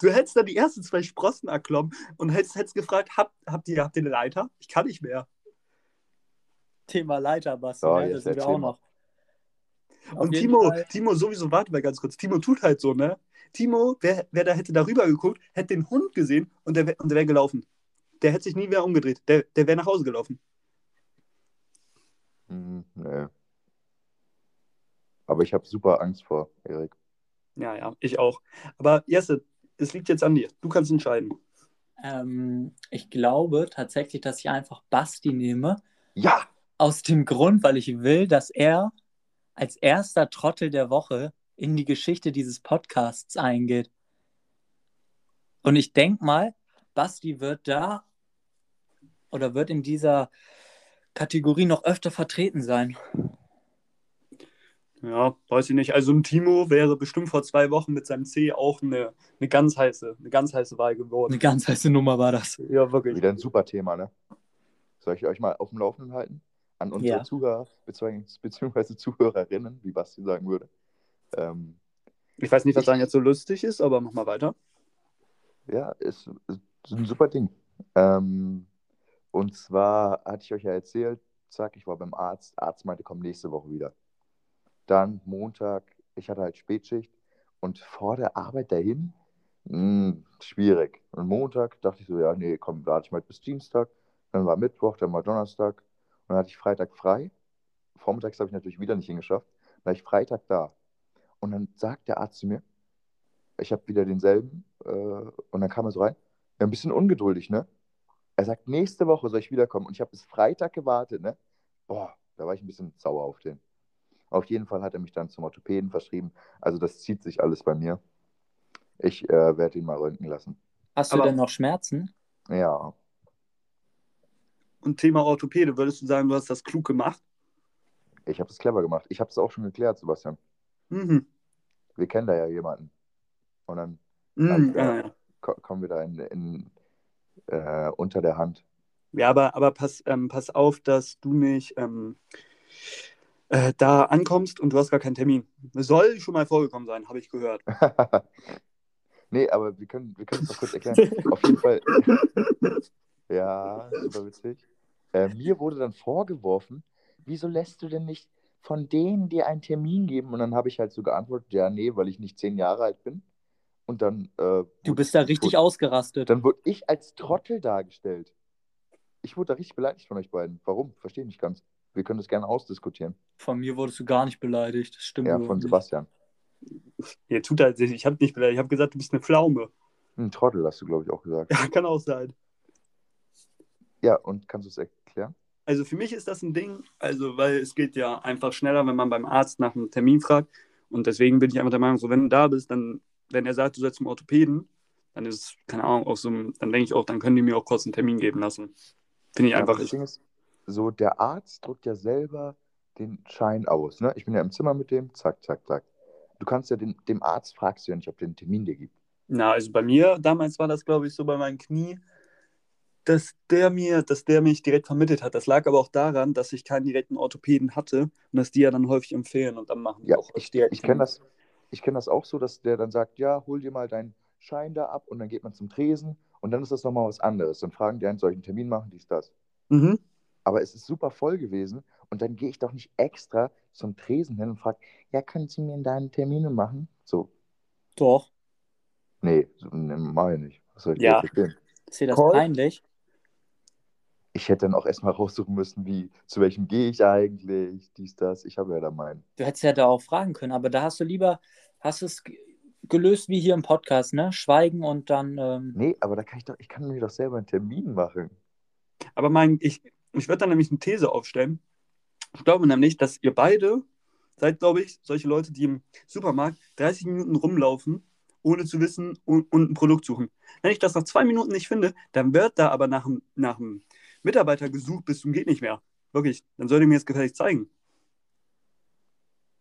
Du hättest da die ersten zwei Sprossen erklommen und hättest, hättest gefragt, habt, habt, ihr, habt ihr eine Leiter? Ich kann nicht mehr. Thema Leiter, Basti. So, ne? jetzt Das sind wir erzähl auch noch. Auf Und Timo, Fall. Timo sowieso, warte mal ganz kurz, Timo tut halt so, ne? Timo, wer, wer da hätte darüber geguckt, hätte den Hund gesehen und der, und der wäre gelaufen. Der hätte sich nie wieder umgedreht. Der, der wäre nach Hause gelaufen. Hm, nee. Aber ich habe super Angst vor, Erik. Ja, ja, ich auch. Aber Jesse, es liegt jetzt an dir. Du kannst entscheiden. Ähm, ich glaube tatsächlich, dass ich einfach Basti nehme. Ja! Aus dem Grund, weil ich will, dass er als erster Trottel der Woche in die Geschichte dieses Podcasts eingeht. Und ich denke mal, Basti wird da oder wird in dieser Kategorie noch öfter vertreten sein. Ja, weiß ich nicht. Also ein Timo wäre bestimmt vor zwei Wochen mit seinem C auch eine, eine ganz heiße, eine ganz heiße Wahl geworden. Eine ganz heiße Nummer war das. Ja, wirklich. Wieder ein super Thema, ne? Soll ich euch mal auf dem Laufenden halten? An unsere Ja. Zuhörer beziehungsweise, beziehungsweise Zuhörerinnen, wie Basti sagen würde. Ähm, Ich weiß nicht, was daran jetzt so lustig ist, aber mach mal weiter. ja, ist, ist ein super Ding. Ähm, und zwar hatte ich euch ja erzählt, zack, ich war beim Arzt. Arzt meinte, komm nächste Woche wieder. Dann Montag, ich hatte halt Spätschicht und vor der Arbeit dahin, mh, schwierig. Und Montag dachte ich so, ja, nee, komm, warte ich mal bis Dienstag. Dann war Mittwoch, dann war Donnerstag. Und dann hatte ich Freitag frei. Vormittags habe ich natürlich wieder nicht hingeschafft. Dann war ich Freitag da. Und dann sagt der Arzt zu mir, ich habe wieder denselben. Äh, und dann kam er so rein, ja, ein bisschen ungeduldig, ne? Er sagt, nächste Woche soll ich wiederkommen. Und ich habe bis Freitag gewartet, ne? Boah, da war ich ein bisschen sauer auf den. Auf jeden Fall hat er mich dann zum Orthopäden verschrieben. Also das zieht sich alles bei mir. Ich äh, werde ihn mal röntgen lassen. Hast du Aber- denn noch Schmerzen? Ja, Und Thema Orthopäde, würdest du sagen, du hast das klug gemacht? ich habe es clever gemacht. Ich habe es auch schon geklärt, Sebastian. Mhm. Wir kennen da ja jemanden. Und dann Mhm. Ja. Ja, ja. ko kommen wir da in, in, äh, unter der Hand. ja, aber, aber pass, ähm, pass auf, dass du nicht ähm, äh, da ankommst und du hast gar keinen Termin. Soll schon mal vorgekommen sein, habe ich gehört. nee, aber wir können, wir können es noch kurz erklären. Auf jeden Fall. ja, super witzig. Äh, mir wurde dann vorgeworfen, wieso lässt du denn nicht von denen dir einen Termin geben? Und dann habe ich halt so geantwortet, ja, nee, weil ich nicht zehn Jahre alt bin. Und dann. Äh, Du bist da richtig wurde, ausgerastet. Dann wurde ich als Trottel dargestellt. Ich wurde da richtig beleidigt von euch beiden. Warum? Verstehe ich nicht ganz. Wir können das gerne ausdiskutieren. Von mir wurdest du gar nicht beleidigt. Das stimmt Ja, von nicht. Sebastian. Ihr tut halt, ich habe nicht beleidigt, ich habe gesagt, du bist eine Pflaume. Ein Trottel hast du, glaube ich, auch gesagt. Ja, kann auch sein. Ja, und kannst du es erklären? Also für mich ist das ein Ding, also weil es geht ja einfach schneller, wenn man beim Arzt nach einem Termin fragt. Und deswegen bin ich einfach der Meinung, so wenn du da bist, dann, wenn er sagt, du sollst zum Orthopäden, dann ist es, keine Ahnung, auch so, ein- dann denke ich auch, dann können die mir auch kurz einen Termin geben lassen. Finde ich Ja, einfach. das Ding ist, so der Arzt drückt ja selber den Schein aus. Ne? Ich bin ja im Zimmer mit dem, zack, zack, zack. Du kannst ja den, dem Arzt fragst du ja nicht, ob der einen Termin dir gibt. Na, also bei mir, damals war das, glaube ich, so bei meinem Knie, dass der mir, dass der mich direkt vermittelt hat. Das lag aber auch daran, dass ich keinen direkten Orthopäden hatte und dass die ja dann häufig empfehlen und dann machen die Ja, auch ich, ich kenne das, ich kenn das auch so, dass der dann sagt, ja, hol dir mal deinen Schein da ab und dann geht man zum Tresen und dann ist das nochmal was anderes. Dann fragen die einen solchen Termin machen, dies, das. Mhm. Aber es ist super voll gewesen und dann gehe ich doch nicht extra zum Tresen hin und frage, ja, können Sie mir deine Termine machen? So, Doch. nee, so, nee mach ich nicht. Was soll ich Ja. Ist dir das Call? peinlich? Ich hätte dann auch erstmal raussuchen müssen, wie, zu welchem gehe ich eigentlich, dies, das. Ich habe ja da meinen. Du hättest ja da auch fragen können, aber da hast du lieber, hast es ge- gelöst wie hier im Podcast, ne? Schweigen und dann, ähm, Nee, aber da kann ich doch, ich kann mir doch selber einen Termin machen. Aber mein, ich, ich würde da nämlich eine These aufstellen. Ich glaube nämlich, dass ihr beide seid, glaube ich, solche Leute, die im Supermarkt 30 Minuten rumlaufen, ohne zu wissen und, und ein Produkt suchen. Wenn ich das nach zwei Minuten nicht finde, dann wird da aber nach, nach einem Mitarbeiter gesucht bis zum geht nicht mehr. Wirklich. Dann sollt ihr mir das gefälligst zeigen.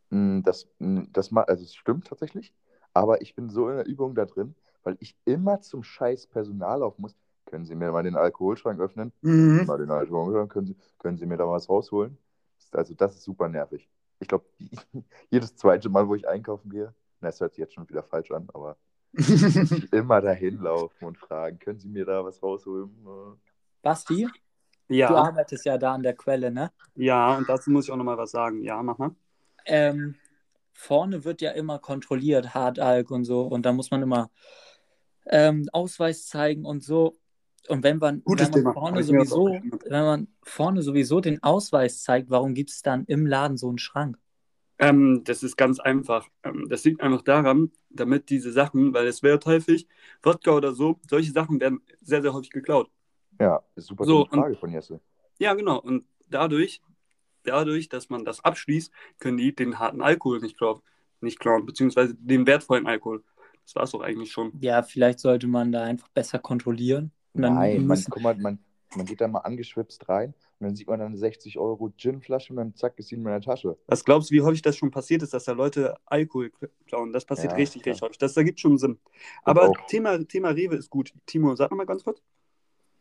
Mm, Das, mm, das, also es stimmt tatsächlich, aber ich bin so in der Übung da drin, weil ich immer zum scheiß Personal auf muss. Können Sie mir mal den Alkoholschrank öffnen? Mhm. Mal den Alkoholschrank, können Sie, können Sie mir da was rausholen? Also das ist super nervig. Ich glaube, jedes zweite Mal, wo ich einkaufen gehe, na, es hört sich jetzt schon wieder falsch an, aber immer dahin laufen und fragen, können Sie mir da was rausholen? Basti, du ja, arbeitest ja da an der Quelle, ne? ja, und dazu muss ich auch nochmal was sagen. Ja, mach mal. Ähm, vorne wird ja immer kontrolliert, Hartalk und so. Und da muss man immer ähm, Ausweis zeigen und so. Und wenn man, Gutes wenn man vorne sowieso, wenn man vorne sowieso den Ausweis zeigt, warum gibt es dann im Laden so einen Schrank? Ähm, das ist ganz einfach. Ähm, das liegt einfach daran, damit diese Sachen, weil es wird häufig, Wodka oder so, solche Sachen werden sehr, sehr häufig geklaut. Ja, ist super So, Frage von Jesse. Ja, genau. Und dadurch, dadurch, dass man das abschließt, können die den harten Alkohol nicht klauen, nicht klauen beziehungsweise den wertvollen Alkohol. Das war es doch eigentlich schon. Ja, vielleicht sollte man da einfach besser kontrollieren. Und dann Nein, man, guck mal, man, man geht da mal angeschwipst rein und dann sieht man dann eine 60 Euro Ginflasche und dann zack, ist sie in meiner Tasche. Was glaubst du, wie häufig das schon passiert ist, dass da Leute Alkohol klauen? Das passiert Ja, richtig, klar. richtig häufig. Das ergibt schon Sinn. Aber Thema, Thema Rewe ist gut. Timo, sag noch mal ganz kurz.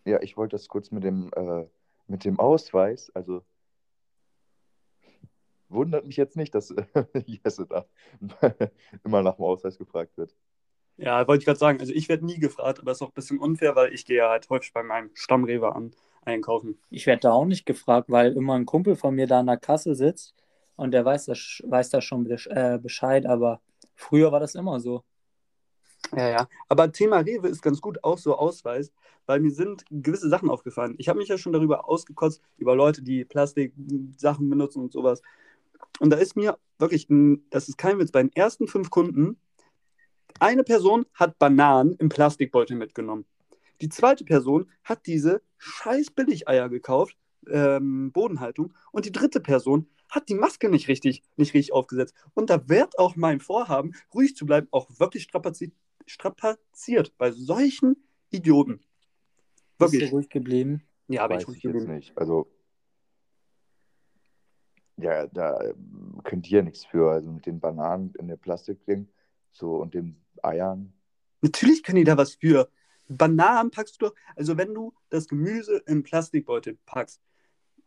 Ja, ich wollte das kurz mit dem, äh, mit dem Ausweis, also wundert mich jetzt nicht, dass Jesse da immer nach dem Ausweis gefragt wird. Ja, wollte ich gerade sagen. Also ich werde nie gefragt, aber ist auch ein bisschen unfair, weil ich gehe ja halt häufig bei meinem Stammrewe an einkaufen. ich werde da auch nicht gefragt, weil immer ein Kumpel von mir da an der Kasse sitzt und der weiß das, weiß da schon äh, Bescheid, aber früher war das immer so. Ja, ja. Aber Thema Rewe ist ganz gut auch so Ausweis, weil mir sind gewisse Sachen aufgefallen. Ich habe mich ja schon darüber ausgekotzt, über Leute, die Plastik-Sachen benutzen und sowas. Und da ist mir wirklich, ein- das ist kein Witz, bei den ersten fünf Kunden, eine Person hat Bananen im Plastikbeutel mitgenommen. Die zweite Person hat diese scheiß Billigeier gekauft, ähm, Bodenhaltung. Und die dritte Person hat die Maske nicht richtig, nicht richtig aufgesetzt. Und da wird auch mein Vorhaben, ruhig zu bleiben, auch wirklich strapaziert, strapaziert bei solchen Idioten. Bist du Wirklich. ruhig geblieben? Ja, aber Weiß ich ruhig geblieben. nicht. Also, ja, da ähm, könnt ihr nichts für. Also mit den Bananen in der Plastikding so und den Eiern. Natürlich können die da was für. Bananen packst du doch, also wenn du das Gemüse im Plastikbeutel packst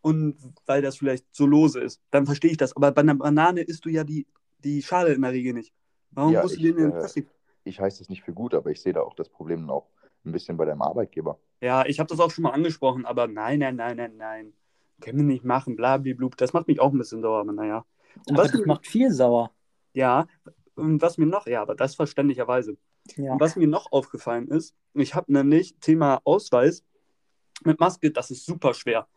und weil das vielleicht so lose ist, dann verstehe ich das. Aber bei einer Banane isst du ja die, die Schale in der Regel nicht. Warum Ja, musst du ich, den in den äh, Plastik? Ich heiße das nicht für gut, aber ich sehe da auch das Problem auch ein bisschen bei deinem Arbeitgeber. Ja, ich habe das auch schon mal angesprochen, aber nein, nein, nein, nein, nein. Können wir nicht machen, blablablub. Das macht mich auch ein bisschen sauer, aber naja. Und Aber was das macht viel sauer. ja, und was mir noch, ja, aber das verständlicherweise. Ja. Und was mir noch aufgefallen ist, ich habe nämlich Thema Ausweis mit Maske, das ist super schwer.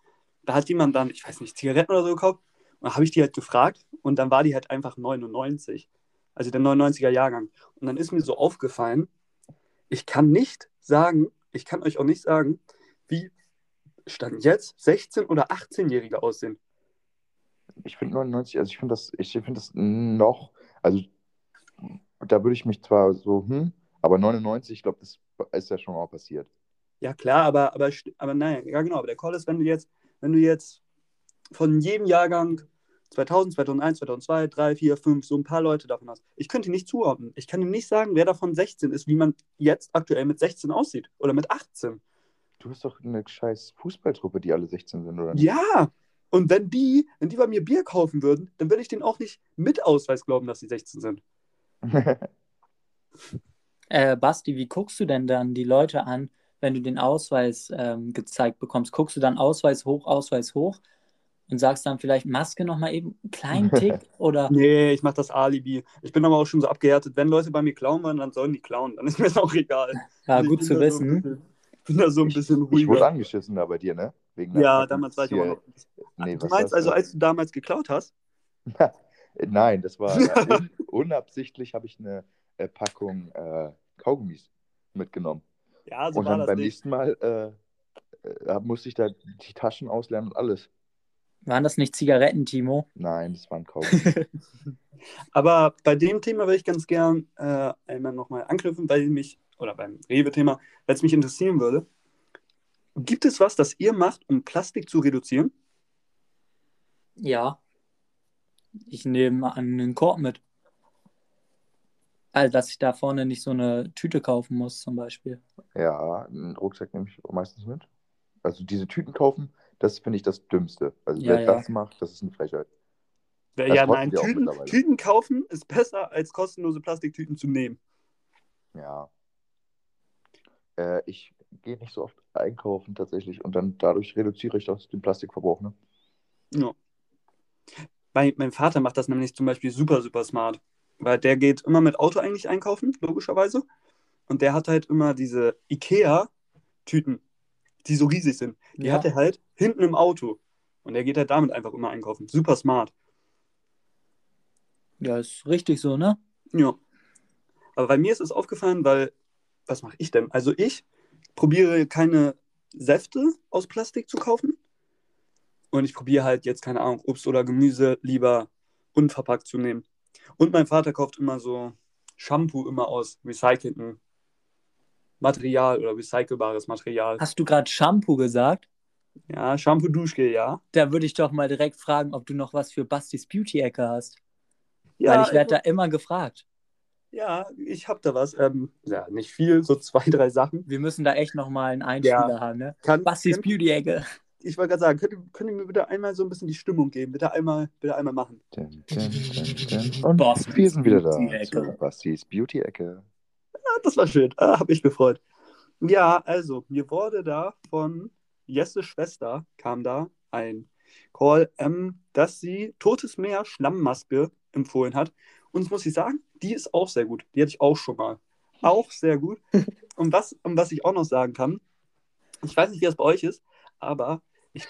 Da hat jemand dann, ich weiß nicht, Zigaretten oder so gekauft und da habe ich die halt gefragt und dann war die halt einfach 99. Also der 99er Jahrgang. Und dann ist mir so aufgefallen, ich kann nicht sagen, ich kann euch auch nicht sagen, wie Stand jetzt 16- oder 18-Jährige aussehen. Ich finde 99, also ich finde das, ich finde das noch, also da würde ich mich zwar so, hm, aber 99, ich glaube, das ist ja schon mal passiert. Ja, klar, aber, aber, aber nein, ja genau, aber der Call ist, wenn du jetzt, wenn du jetzt von jedem Jahrgang 2000, 2001, 2002, 3, 4, 5, so ein paar Leute davon hast. Ich könnte ihn nicht zuordnen. Ich kann ihm nicht sagen, wer davon 16 ist, wie man jetzt aktuell mit 16 aussieht oder mit 18. Du hast doch eine scheiß Fußballtruppe, die alle 16 sind, oder nicht? Ja, und wenn die, wenn die bei mir Bier kaufen würden, dann würde ich denen auch nicht mit Ausweis glauben, dass sie 16 sind. Äh, Basti, wie guckst du denn dann die Leute an, wenn du den Ausweis ähm, gezeigt bekommst? Guckst du dann Ausweis hoch, Ausweis hoch und sagst dann vielleicht Maske nochmal eben einen kleinen Tick oder Nee, ich mache das Alibi. Ich bin aber auch schon so abgehärtet. Wenn Leute bei mir klauen wollen, dann sollen die klauen. Dann ist mir das auch egal. ja, Also ich gut zu so wissen. bisschen- bin da so ein Ich- bisschen Ich wurde angeschissen da bei dir, ne? Wegen Ja, damals war ich aber Ziel- noch. Nee, du was meinst also, als du damals geklaut hast? Nein, das war unabsichtlich habe ich eine äh, Packung äh, Kaugummis mitgenommen. Ja, so und war dann das beim nicht. nächsten Mal äh, äh, musste ich da die Taschen auslernen und alles. Waren das nicht Zigaretten, Timo? Nein, das waren Kaugummis. Aber bei dem Thema würde ich ganz gern äh, einmal nochmal anknüpfen, weil mich, oder beim Rewe-Thema, weil es mich interessieren würde. Gibt es was, das ihr macht, um Plastik zu reduzieren? Ja. Ich nehme an einen Korb mit. Also, dass ich da vorne nicht so eine Tüte kaufen muss, zum Beispiel. ja, einen Rucksack nehme ich meistens mit. Also diese Tüten kaufen, das finde ich das Dümmste. Also Ja, wer ja. das macht, das ist eine Frechheit. Ja, Das ja rotten nein, Tüten. Tüten kaufen ist besser, als kostenlose Plastiktüten zu nehmen. Ja. Äh, ich gehe nicht so oft einkaufen tatsächlich und dann dadurch reduziere ich auch den Plastikverbrauch. Ne? Ja. Mein, mein Vater macht das nämlich zum Beispiel super, super smart. Weil der geht immer mit Auto eigentlich einkaufen, logischerweise. Und der hat halt immer diese IKEA-Tüten, die so riesig sind. Die Ja. hat er halt hinten im Auto. Und der geht halt damit einfach immer einkaufen. Super smart. Ja, ist richtig so, ne? Ja. Aber bei mir ist es aufgefallen, weil, was mache ich denn? Also ich probiere keine Säfte aus Plastik zu kaufen. Und ich probiere halt jetzt, keine Ahnung, Obst oder Gemüse lieber unverpackt zu nehmen. Und mein Vater kauft immer so Shampoo immer aus recyceltem Material oder recycelbares Material. Hast du gerade Shampoo gesagt? Ja, Shampoo, Duschgel, ja. Da würde ich doch mal direkt fragen, ob du noch was für Bastis Beauty-Ecke hast. Ja, Weil ich werde da immer gefragt. ja, ich habe da was. Ähm, ja, nicht viel, so zwei, drei Sachen. Wir müssen da echt nochmal einen Einspieler Ja. haben, ne? Kann, Bastis Beauty-Ecke. Ich wollte gerade sagen, könnt, ihr- könnt ihr mir bitte einmal so ein bisschen die Stimmung geben? Bitte einmal, bitte einmal machen. Dun, dun, dun. Und Bastis wir sind wieder da. Beauty-Ecke. Zu Bastis Beauty-Ecke. Ah, das war schön. Ah, habe ich gefreut. Ja, also, mir wurde da von Jesses Schwester, kam da ein Call, ähm, dass sie Totes Meer Schlammmaske empfohlen hat. Und das muss ich sagen, die ist auch sehr gut. Die hatte ich auch schon mal. Auch sehr gut. Und was, und was ich auch noch sagen kann, ich weiß nicht, wie das bei euch ist, aber ich,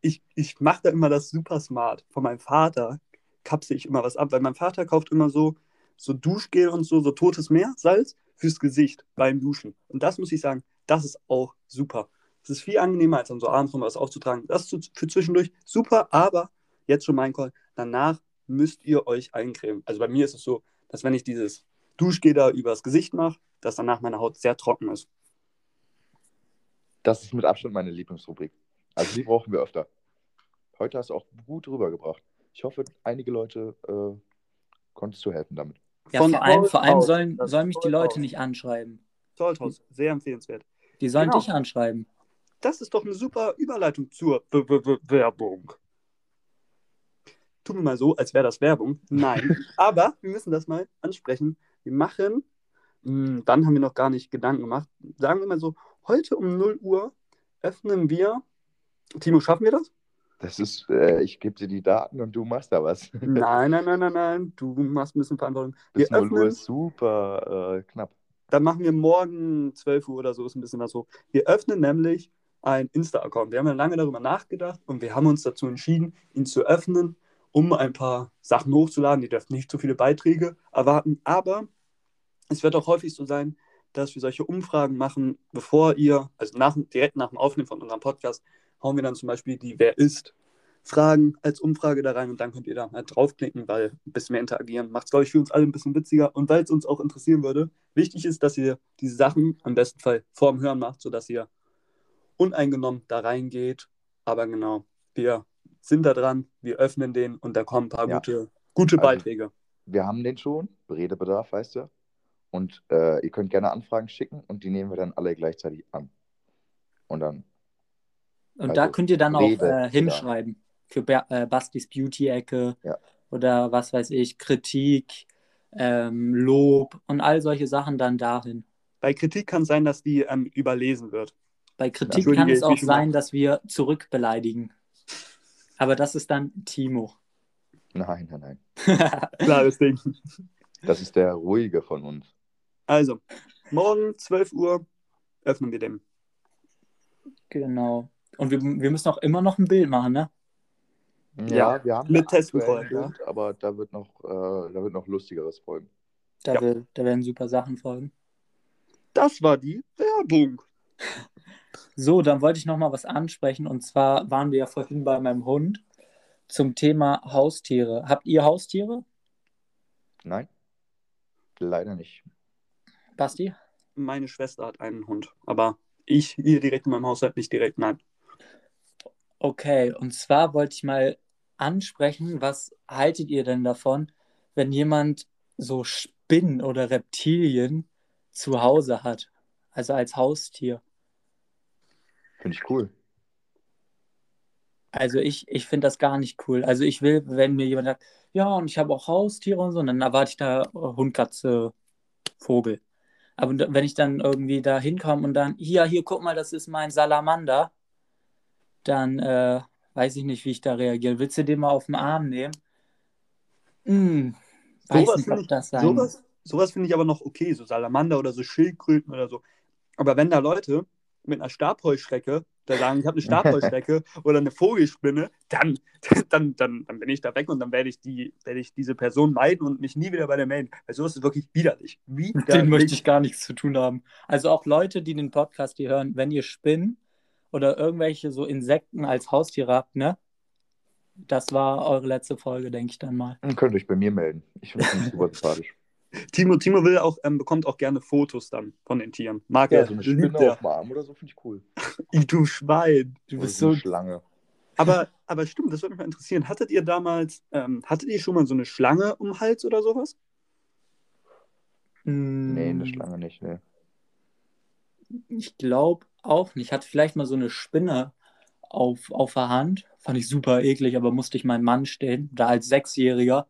ich, ich mache da immer das super smart. Von meinem Vater kapsel ich immer was ab, weil mein Vater kauft immer so, so Duschgel und so, so totes Meersalz fürs Gesicht beim Duschen. Und das muss ich sagen, das ist auch super. Es ist viel angenehmer, als dann so abends noch was aufzutragen. Das ist für zwischendurch super, aber jetzt schon mein Call. Danach müsst ihr euch eincremen. Also bei mir ist es so, dass wenn ich dieses Duschgel da übers Gesicht mache, dass danach meine Haut sehr trocken ist. Das ist mit Abstand meine Lieblingsrubrik. Also die brauchen wir öfter. Heute hast du auch gut rübergebracht. Ich hoffe, einige Leute äh, konntest du helfen damit. Ja, Von vor allem, vor allem sollen, sollen mich die Leute nicht anschreiben. Salthaus, sehr empfehlenswert. Die sollen Genau. dich anschreiben. Das ist doch eine super Überleitung zur Be Be Be Werbung. Tut mir mal so, als wäre das Werbung. Nein, aber wir müssen das mal ansprechen. Wir machen, mh, dann haben wir noch gar nicht Gedanken gemacht. Sagen wir mal so, heute um 0 Uhr öffnen wir. Timo, schaffen wir das? Das ist, äh, ich gebe dir die Daten und du machst da was. Nein, nein, nein, nein, nein. Du machst ein bisschen Verantwortung. Wir Bis 0 Uhr öffnen, ist super äh, knapp. dann machen wir morgen 12 Uhr oder so, ist ein bisschen was hoch. Wir öffnen nämlich einen Insta-Account. Wir haben ja lange darüber nachgedacht und wir haben uns dazu entschieden, ihn zu öffnen, um ein paar Sachen hochzuladen. Ihr dürft nicht so viele Beiträge erwarten, aber es wird auch häufig so sein, dass wir solche Umfragen machen, bevor ihr, also nach, direkt nach dem Aufnehmen von unserem Podcast, hauen wir dann zum Beispiel die Wer ist Fragen als Umfrage da rein und dann könnt ihr da halt draufklicken, weil ein bisschen mehr interagieren macht es, glaube ich, für uns alle ein bisschen witziger und weil es uns auch interessieren würde. Wichtig ist, dass ihr diese Sachen am besten Fall vorm Hören macht, sodass ihr uneingenommen da reingeht. Aber genau, wir sind da dran, wir öffnen den und da kommen ein paar Ja. gute, gute Also- Beiträge. Wir haben den schon, Redebedarf, weißt du. Und äh, ihr könnt gerne Anfragen schicken und die nehmen wir dann alle gleichzeitig an. Und dann, Und Also, da könnt ihr dann auch Rede, äh, hinschreiben. Für Ba- äh, Bastis Beauty-Ecke Ja. oder was weiß ich, Kritik, ähm, Lob und all solche Sachen dann dahin. Bei Kritik kann es sein, dass die ähm, überlesen wird. Bei Kritik kann es auch mal- sein, dass wir zurückbeleidigen. Aber das ist dann Timo. nein, nein, nein. Klares Ding. Das ist der ruhige von uns. Also, morgen 12 Uhr öffnen wir den. genau. Und wir, wir müssen auch immer noch ein Bild machen, ne? Ja, Ja, wir haben mit Testen vorher, Bild, aber da wird noch, äh, da wird noch lustigeres folgen. Da, Ja. will, da werden super Sachen folgen. Das war die Werbung. So, dann wollte ich noch mal was ansprechen. Und zwar waren wir ja vorhin bei meinem Hund zum Thema Haustiere. Habt ihr Haustiere, Nein? Leider nicht. Basti? Meine Schwester hat einen Hund, aber ich hier direkt in meinem Haushalt nicht direkt, nein. Okay, und zwar wollte ich mal ansprechen, was haltet ihr denn davon, wenn jemand so Spinnen oder Reptilien zu Hause hat? Also als Haustier. Finde ich cool. Also ich, ich finde das gar nicht cool. Also ich will, wenn mir jemand sagt, ja, und ich habe auch Haustiere und so, und dann erwarte ich da äh, Hund, Katze, Vogel. Aber wenn ich dann irgendwie da hinkomme und dann, hier, hier, guck mal, das ist mein Salamander, dann äh, weiß ich nicht, wie ich da reagiere. Willst du den mal auf den Arm nehmen? Hm, weiß Sowas nicht, finde ob ich, das sein sowas, sowas finde ich aber noch okay, so Salamander oder so Schildkröten oder so. Aber wenn da Leute mit einer Stabheuschrecke da sagen, ich habe eine Stabheuschrecke oder eine Vogelspinne, dann, dann, dann, dann bin ich da weg und dann werde ich, die, werde ich diese Person meiden und mich nie wieder bei der melden. Weil sowas ist wirklich widerlich. Mit denen Widerlich. möchte ich gar nichts zu tun haben. Also auch Leute, die den Podcast hier hören, wenn ihr Spinnen oder irgendwelche so Insekten als Haustiere habt, ne? Das war eure letzte Folge, denke ich dann mal. Ihr könnt euch bei mir melden. Ich finde es super sympathisch. Timo, Timo will auch, ähm, bekommt auch gerne Fotos dann von den Tieren. Mag Ja, er, so eine liebt Spinne er. auf dem Arm oder so finde ich cool. Du Schwein. Du Oder bist so eine Schlange. Aber, aber stimmt, das würde mich mal interessieren. Hattet ihr damals, ähm, hattet ihr schon mal so eine Schlange um den Hals oder sowas? Nee, eine Mm, Schlange nicht, ne. Ich glaube auch nicht. Ich hatte vielleicht mal so eine Spinne auf, auf der Hand. Fand ich super eklig, aber musste ich meinen Mann stehen. Da als Sechsjähriger.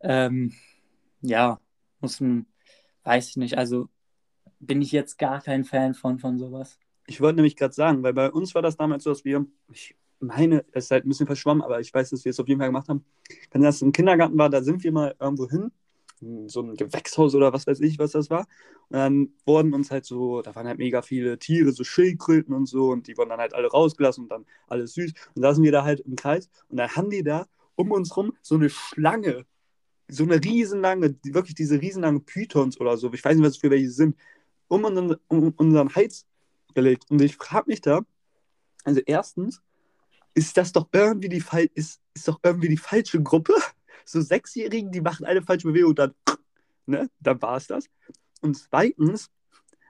Ähm, ja, muss ein, weiß ich nicht. Also bin ich jetzt gar kein Fan von, von sowas. Ich wollte nämlich gerade sagen, weil bei uns war das damals so, dass wir, ich meine, es ist halt ein bisschen verschwommen, aber ich weiß, dass wir es auf jeden Fall gemacht haben. Wenn das im Kindergarten war, da sind wir mal irgendwo hin, in so ein Gewächshaus oder was weiß ich, was das war. Und dann wurden uns halt so, da waren halt mega viele Tiere, so Schildkröten und so, und die wurden dann halt alle rausgelassen und dann alles süß. Und da sind wir da halt im Kreis und dann haben die da um uns rum so eine Schlange, so eine riesenlange, wirklich diese riesenlange Pythons oder so, ich weiß nicht, was für welche sind, um unseren, um unseren Hals gelegt. Und ich frage mich da, also erstens, ist das doch irgendwie die ist, ist doch irgendwie die falsche Gruppe? So Sechsjährigen, die machen eine falsche Bewegung und dann, ne, dann war es das. Und zweitens,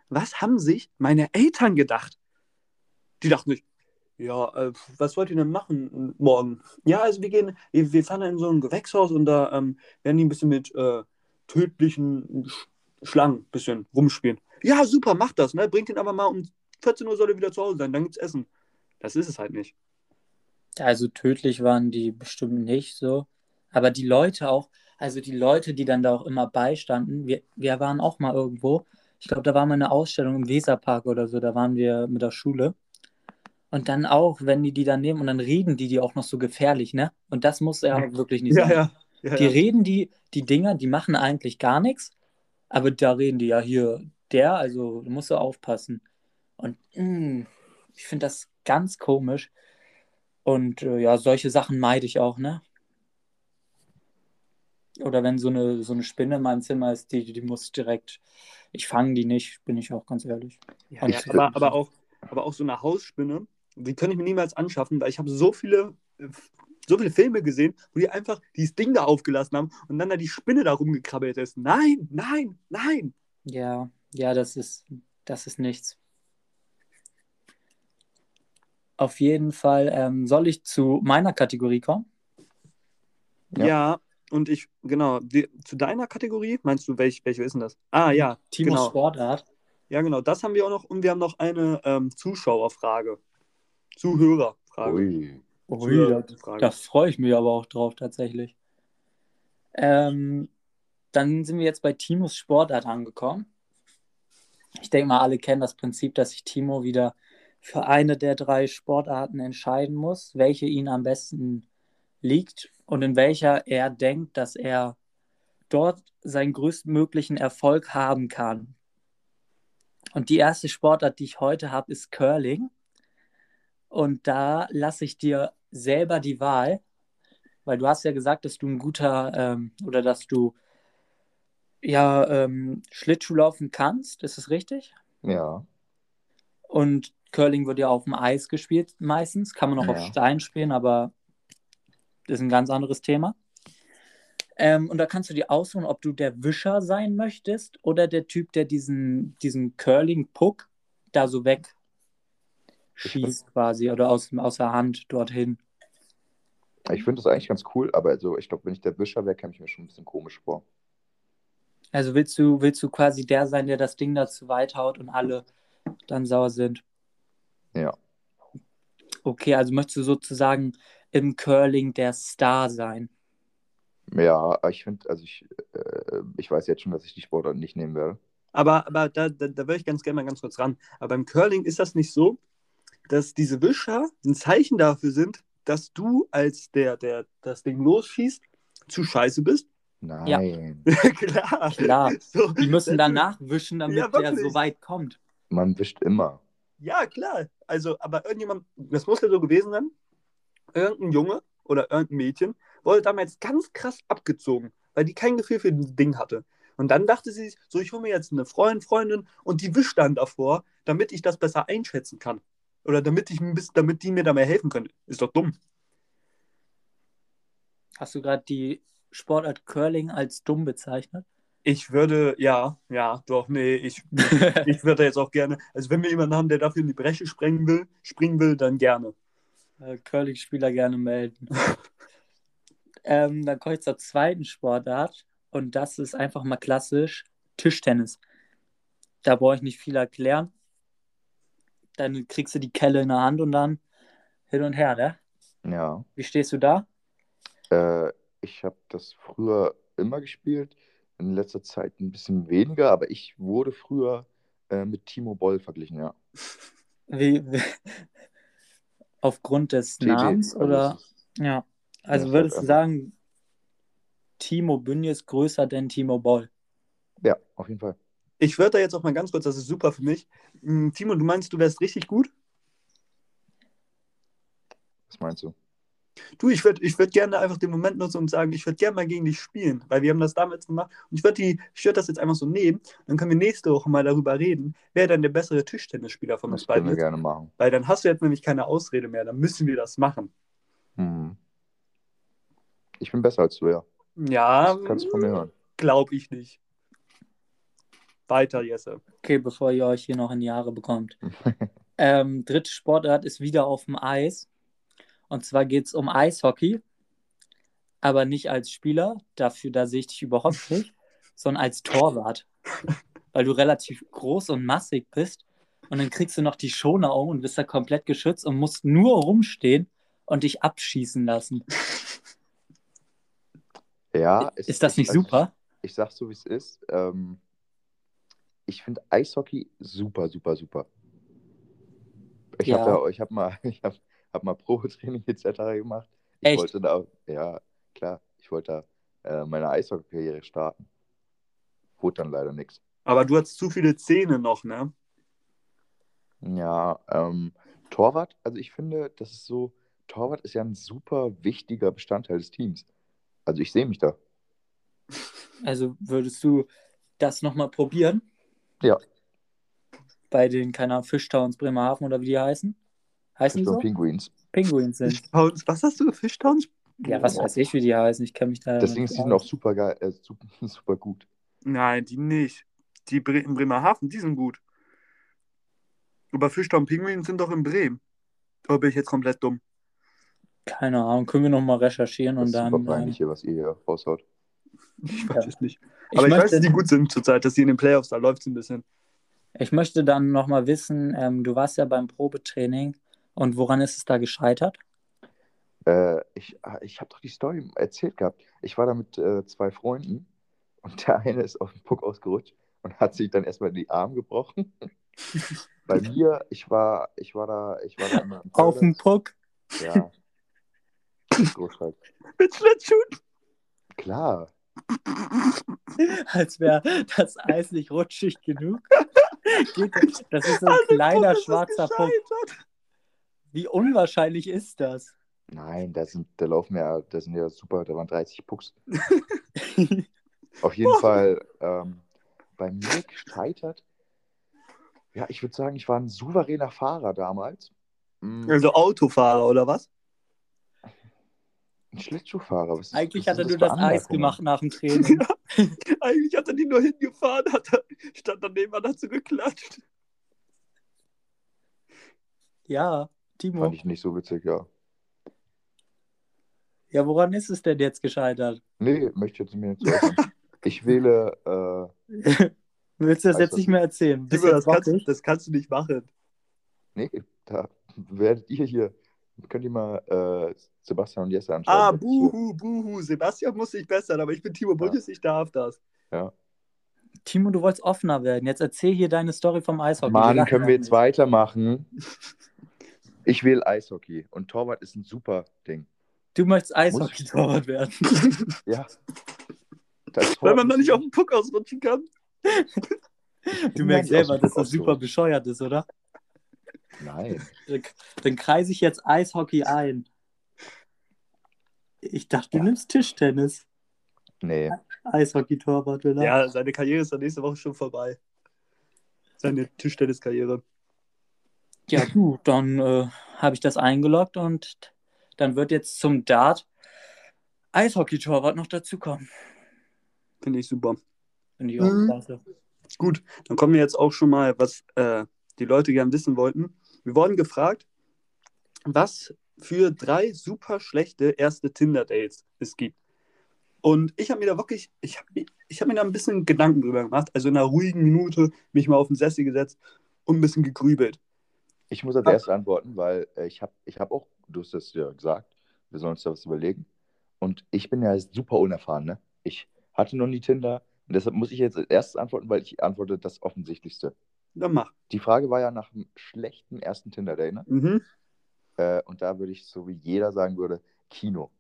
was haben sich meine Eltern gedacht? Die dachten sich, ja, äh, was wollt ihr denn machen morgen? Ja, also wir gehen, wir, wir fahren in so ein Gewächshaus und da ähm, werden die ein bisschen mit äh, tödlichen Sch Schlangen ein bisschen rumspielen. Ja, super, macht das, ne? Bringt ihn aber mal um 14 Uhr soll er wieder zu Hause sein, dann gibt's Essen. Das ist es halt nicht. Also tödlich waren die bestimmt nicht so. Aber die Leute auch, also die Leute, die dann da auch immer beistanden, wir, wir waren auch mal irgendwo, ich glaube, da war mal eine Ausstellung im Weserpark oder so, da waren wir mit der Schule. Und dann auch, wenn die die dann nehmen und dann reden die die auch noch so gefährlich, ne? Und das muss ja wirklich nicht sein. ja. ja, Die ja. reden die, die Dinger, die machen eigentlich gar nichts, aber da reden die ja hier, der, also du musst so aufpassen. Und mh, ich finde das ganz komisch. Und äh, ja, solche Sachen meide ich auch, ne? Oder wenn so eine, so eine Spinne in meinem Zimmer ist, die, die muss direkt, ich fange die nicht, bin ich auch ganz ehrlich. Ja, ja, aber, aber, auch, aber auch so eine Hausspinne, die kann ich mir niemals anschaffen, weil ich habe so viele, äh, so viele Filme gesehen, wo die einfach dieses Ding da aufgelassen haben und dann da die Spinne da rumgekrabbelt ist. Nein, nein, nein. Ja, ja, das ist, das ist nichts. Auf jeden Fall ähm, soll ich zu meiner Kategorie kommen. Ja. Ja, und ich, genau, die, zu deiner Kategorie, meinst du, welch, welche ist denn das? Ah, ja, Timos genau. Sportart. Ja, genau, das haben wir auch noch und wir haben noch eine ähm, Zuschauerfrage. Zuhörerfrage. Ui. Ui, da, da freue ich mich aber auch drauf tatsächlich. Ähm, dann sind wir jetzt bei Timos Sportart angekommen. Ich denke mal, alle kennen das Prinzip, dass sich Timo wieder für eine der drei Sportarten entscheiden muss, welche ihn am besten liegt und in welcher er denkt, dass er dort seinen größtmöglichen Erfolg haben kann. Und die erste Sportart, die ich heute habe, ist Curling. Und da lasse ich dir selber die Wahl, weil du hast ja gesagt, dass du ein guter ähm, oder dass du ja ähm, Schlittschuh laufen kannst. Ist das richtig? Ja. Und Curling wird ja auf dem Eis gespielt meistens. Kann man auch auf Ja. Stein spielen, aber ist ein ganz anderes Thema. Ähm, und da kannst du dir aussuchen, ob du der Wischer sein möchtest oder der Typ, der diesen, diesen Curling-Puck da so weg schießt quasi oder aus, aus der Hand dorthin. Ich finde das eigentlich ganz cool, aber also, ich glaube, wenn ich der Wischer wäre, käme ich mir schon ein bisschen komisch vor. Also willst du, willst du quasi der sein, der das Ding da zu weit haut und alle dann sauer sind? Ja. Okay, also möchtest du sozusagen im Curling der Star sein? Ja, ich finde, also ich, äh, ich weiß jetzt schon, dass ich die Sportart nicht nehmen werde. Aber, aber da, da, da würde ich ganz gerne mal ganz kurz ran. Aber beim Curling ist das nicht so, dass diese Wischer ein Zeichen dafür sind, dass du als der, der das Ding losschießt, zu scheiße bist? Nein. Klar. Klar. So, Die müssen danach wischen, damit Ja, der so weit kommt. Man wischt immer. Ja, klar. Also, aber irgendjemand, das muss ja so gewesen sein, irgendein Junge oder irgendein Mädchen wurde damals ganz krass abgezogen, weil die kein Gefühl für das Ding hatte. Und dann dachte sie sich, so, ich hole mir jetzt eine Freund, Freundin und die wischt dann davor, damit ich das besser einschätzen kann. Oder damit, ich ein bisschen, damit die mir da mehr helfen können. Ist doch dumm. Hast du gerade die Sportart Curling als dumm bezeichnet? Ich würde, ja, ja, doch, nee, ich, ich würde jetzt auch gerne, also wenn wir jemanden haben, der dafür in die Bresche sprengen will, springen will, dann gerne. Äh, Curling-Spieler gerne melden. ähm, dann komme ich zur zweiten Sportart und das ist einfach mal klassisch Tischtennis. Da brauche ich nicht viel erklären. Dann kriegst du die Kelle in der Hand und dann hin und her, ne? Ja. Wie stehst du da? Äh, ich habe das früher immer gespielt, in letzter Zeit ein bisschen weniger, aber ich wurde früher äh, mit Timo Boll verglichen, ja. Wie, wie, aufgrund des TT, Namens also oder? Ja. Also Ja, würdest du sagen, Timo Bünje ist größer denn Timo Boll? Ja, auf jeden Fall. Ich würde da jetzt auch mal ganz kurz, das ist super für mich. Hm, Timo, du meinst, du wärst richtig gut? Was meinst du? Du, ich würde ich würd gerne einfach den Moment nutzen und sagen, ich würde gerne mal gegen dich spielen, weil wir haben das damals gemacht. Und ich würde würd das jetzt einfach so nehmen. Dann können wir nächste Woche mal darüber reden, wer dann der bessere Tischtennisspieler von uns Das können beiden wir ist. gerne machen. Weil dann hast du jetzt nämlich keine Ausrede mehr. Dann müssen wir das machen. Hm. Ich bin besser als du, ja. Ja, Das kannst du von mir hören. glaube ich nicht. Weiter, Jesse. Okay, bevor ihr euch hier noch in die Haare bekommt. ähm, dritte Sportart ist wieder auf dem Eis. Und zwar geht es um Eishockey. Aber nicht als Spieler, dafür, da sehe ich dich überhaupt nicht, sondern als Torwart. Weil du relativ groß und massig bist. Und dann kriegst du noch die Schoner um und bist da komplett geschützt und musst nur rumstehen und dich abschießen lassen. Ja, es- Ist das nicht also super? Ich, ich sag so, wie es ist. Ähm, ich finde Eishockey super, super, super. Ich Ja. habe ja, ich habe mal, ich hab, hab mal Probetraining etc. gemacht. Ich Echt? wollte da, ja, klar, ich wollte da äh, meine Eishockey-Karriere starten. Wurde dann leider nichts. Aber du hast zu viele Zähne noch, ne? Ja, ähm, Torwart, also ich finde, das ist so, Torwart ist ja ein super wichtiger Bestandteil des Teams. Also ich sehe mich da. Also würdest du das nochmal probieren? Ja. Bei den, keine Ahnung, Fischtowns Bremerhaven oder wie die heißen? Heißen die so? Pinguins. Pinguins sind. Fischtowns, was hast du? Fischtowns? Ja, was weiß ich, wie die heißen. Ich kenne mich da. Deswegen nicht ist die sind aus. auch super geil, äh, super, super gut. Nein, die nicht. Die Bre in Bremerhaven, die sind gut. Aber Fischtown Pinguin sind doch in Bremen. Oder bin ich jetzt komplett dumm? Keine Ahnung, können wir nochmal recherchieren Das und ist dann. super peinlich ähm, hier, was ihr hier raushaut. Ich weiß Ja. es nicht. ich, Aber ich, weiß, möchte, dass die gut sind zurzeit, dass die in den Playoffs, da läuft es ein bisschen. ich möchte dann nochmal wissen, ähm, du warst ja beim Probetraining und woran ist es da gescheitert? Äh, ich ah, ich habe doch die Story erzählt gehabt. Ich war da mit äh, zwei Freunden und der eine ist auf den Puck ausgerutscht und hat sich dann erstmal die Arm gebrochen. Bei mir, ich war, ich war da, ich war da immer im Auf dem. Puck? Ja. Großschreib. Mit Schlittschuhen? Klar. Als wäre das Eis nicht rutschig genug. Das ist so ein dem kleiner schwarzer Puck. Wie unwahrscheinlich ist das? Nein, da sind, da laufen ja, da sind ja super, da waren 30 Pucks. Auf jeden. Fall ähm, bei mir gescheitert. Ja, ich würde sagen, ich war ein souveräner Fahrer damals. Mm, Also Autofahrer oder was? Ein Schlittschuhfahrer. Was ist, Eigentlich was hat er nur das Eis gemacht nach dem Training. Eigentlich hat er die nur hingefahren, hat er, stand daneben und hat so geklatscht. Ja, Timo. Fand ich nicht so witzig, ja. Ja, woran ist es denn jetzt gescheitert? Nee, möchte ich jetzt mir nicht äußern. Ich wähle, äh, Willst du das jetzt das nicht mehr erzählen? Timo, du das, jetzt kannst, das kannst du nicht machen. nee, da werdet ihr hier, könnt ihr mal äh, Sebastian und Jesse anschauen. Ah, buhu, buhu. Sebastian muss sich bessern, aber ich bin Timo Bundes, ich darf das. Timo, du wolltest offener werden. Jetzt erzähl hier deine Story vom Eishockey. Mann, können wir jetzt nicht. weitermachen? Ich wähle Eishockey und Torwart ist ein super Ding. Du möchtest Eishockey-Torwart werden. Ja. Das Weil man da nicht auf den Puck ausrutschen kann. Du merkst selber, dass das super bescheuert ist, oder? Nein. Dann, dann kreise ich jetzt Eishockey ein. Ich dachte, du Ja. nimmst Tischtennis. Nee. Eishockey-Torwart, oder? Ja, seine Karriere ist dann nächste Woche schon vorbei. Seine Tischtenniskarriere. Ja, du, dann äh, habe ich das eingeloggt und dann wird jetzt zum Dart Eishockey-Torwart noch dazukommen. Finde ich super. Finde ich auch Mhm. klasse. Gut, dann kommen wir jetzt auch schon mal, was äh, die Leute gern wissen wollten. Wir wurden gefragt, was für drei super schlechte erste Tinder-Dates es gibt. Und ich habe mir da wirklich, ich habe ich hab mir da ein bisschen Gedanken drüber gemacht. Also in einer ruhigen Minute mich mal auf den Sessel gesetzt und ein bisschen gegrübelt. Ich muss als erstes antworten, weil äh, ich habe ich hab auch, du hast es ja gesagt, wir sollen uns da was überlegen. Und ich bin ja super unerfahren, ne? Ich hatte noch nie Tinder und deshalb muss ich jetzt als erstes antworten, weil ich antworte das Offensichtlichste. Dann mach. Die Frage war ja nach einem schlechten ersten Tinder-Date, ne? Mhm. Äh, und da würde ich, so wie jeder sagen würde, Kino.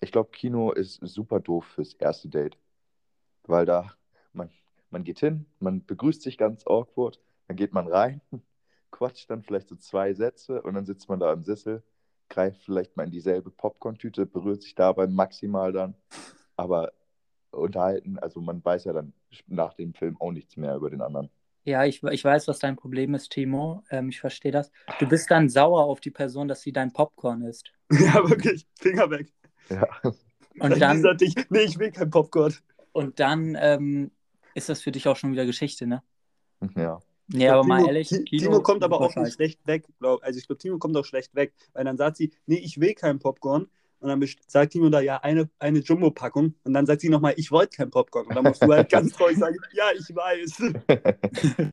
Ich glaube, Kino ist super doof fürs erste Date. Weil da, man, man geht hin, man begrüßt sich ganz awkward, dann geht man rein, quatscht dann vielleicht so zwei Sätze und dann sitzt man da im Sessel, greift vielleicht mal in dieselbe Popcorn-Tüte, berührt sich dabei maximal dann. Aber unterhalten, also man weiß ja dann nach dem Film auch nichts mehr über den anderen. Ja, ich, ich weiß, was dein Problem ist, Timo. Ähm, ich verstehe das. Du bist dann sauer auf die Person, dass sie dein Popcorn isst. Ja, wirklich. Finger weg. Ja. Und dann, Lisa dich, nee, ich will kein Popcorn. und dann ähm, ist das für dich auch schon wieder Geschichte, ne? ja. Nee, aber mal Timo, ehrlich, Ti- Kino, Timo kommt aber auch nicht schlecht weg, glaub. Also ich glaube, Timo kommt auch schlecht weg, weil dann sagt sie, nee, ich will kein Popcorn. Und dann sagt Timo da ja eine, eine Jumbo-Packung. Und dann sagt sie nochmal, ich wollte kein Popcorn. Und dann musst du halt ganz traurig sagen, ja, ich weiß.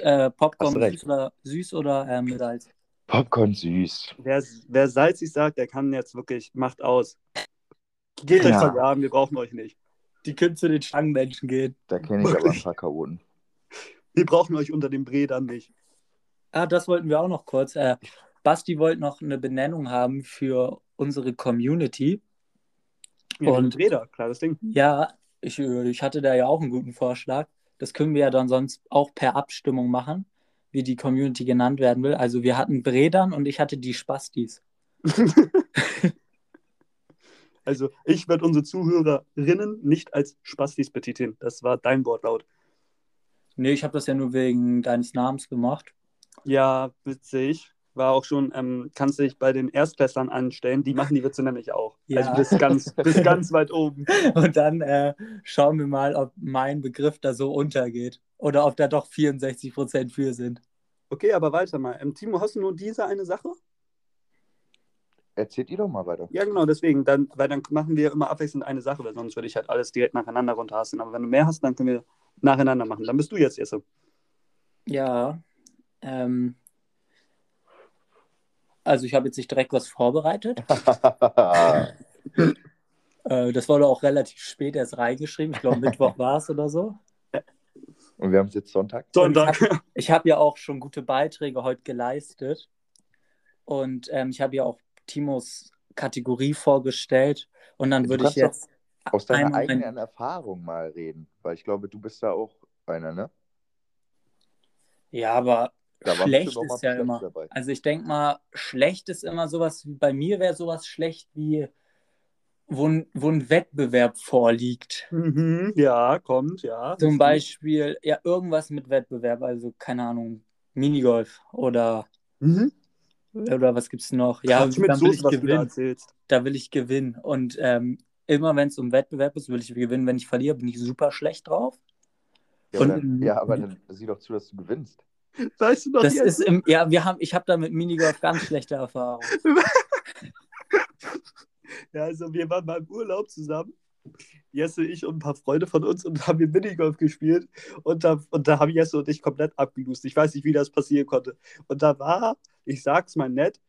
Äh, Popcorn süß oder, süß oder äh, mit Salz? Popcorn süß. Wer, wer salzig sagt, der kann jetzt wirklich, macht aus. Geht euch Ja. vergraben, wir brauchen euch nicht. Die können zu den Schlangenmenschen gehen. Da kenne ich aber ein Wirklich? paar Chaoten. Wir brauchen euch unter dem Bredern nicht. Ah, das wollten wir auch noch kurz. Äh, Basti wollte noch eine Benennung haben für unsere Community. Ja, Und- Breder, klares Ding. Ja, ich, äh, ich hatte da ja auch einen guten Vorschlag. Das können wir ja dann sonst auch per Abstimmung machen, wie die Community genannt werden will. Also wir hatten Bredern und ich hatte die Spastis. Also ich werde unsere Zuhörerinnen nicht als Spastis betiteln. Das war dein Wortlaut. Nee, ich habe das ja nur wegen deines Namens gemacht. Ja, witzig. War auch schon, ähm, kannst dich bei den Erstklässlern anstellen, die machen die Witze nämlich auch. Ja. Also bis ganz, bis ganz weit oben. Und dann äh, schauen wir mal, ob mein Begriff da so untergeht. Oder ob da doch 64% für sind. Okay, aber weiter mal. Ähm, Timo, hast du nur diese eine Sache? Erzählt ihr doch mal weiter. Ja, genau, deswegen. Dann, weil dann machen wir immer abwechselnd eine Sache, weil sonst würde ich halt alles direkt nacheinander runterhasten. Aber wenn du mehr hast, dann können wir nacheinander machen. Dann bist du jetzt Jesse. Ja. Ähm, also ich habe jetzt nicht direkt was vorbereitet. Äh, das wurde auch relativ spät erst reingeschrieben. Ich glaube, Mittwoch war es oder so. Und wir haben es jetzt Sonntag. Sonntag. Ich habe ja auch schon gute Beiträge heute geleistet. Und ähm, ich habe ja auch Timos Kategorie vorgestellt. Und dann würde ich jetzt. Aus deiner eigenen Erfahrung mal reden. Weil ich glaube, du bist da auch einer, ne? Ja, aber Da schlecht ist ja immer. dabei. Also ich denke mal, schlecht ist immer sowas, wie bei mir wäre sowas schlecht wie, wo ein, wo ein Wettbewerb vorliegt. Mhm, ja, kommt, ja. Zum Beispiel, ja, irgendwas mit Wettbewerb, also keine Ahnung, Minigolf oder, Mhm. oder was gibt's noch? Ja, mit dann will ich was du da gewinnen. Da will ich gewinnen. Und ähm, immer wenn es um Wettbewerb ist, will ich gewinnen. Wenn ich verliere, bin ich super schlecht drauf. Ja, Und- aber dann, ja, aber dann sieh doch zu, dass du gewinnst. Weißt du noch, Das ist im, ja, wir haben, ich habe da mit Minigolf ganz schlechte Erfahrungen. Ja, also wir waren mal im Urlaub zusammen. Jesse, ich und ein paar Freunde von uns und haben wir Minigolf gespielt. Und da, und da haben Jesse und ich komplett abgelust. Ich weiß nicht, wie das passieren konnte. Und da war, ich sag's mal nett,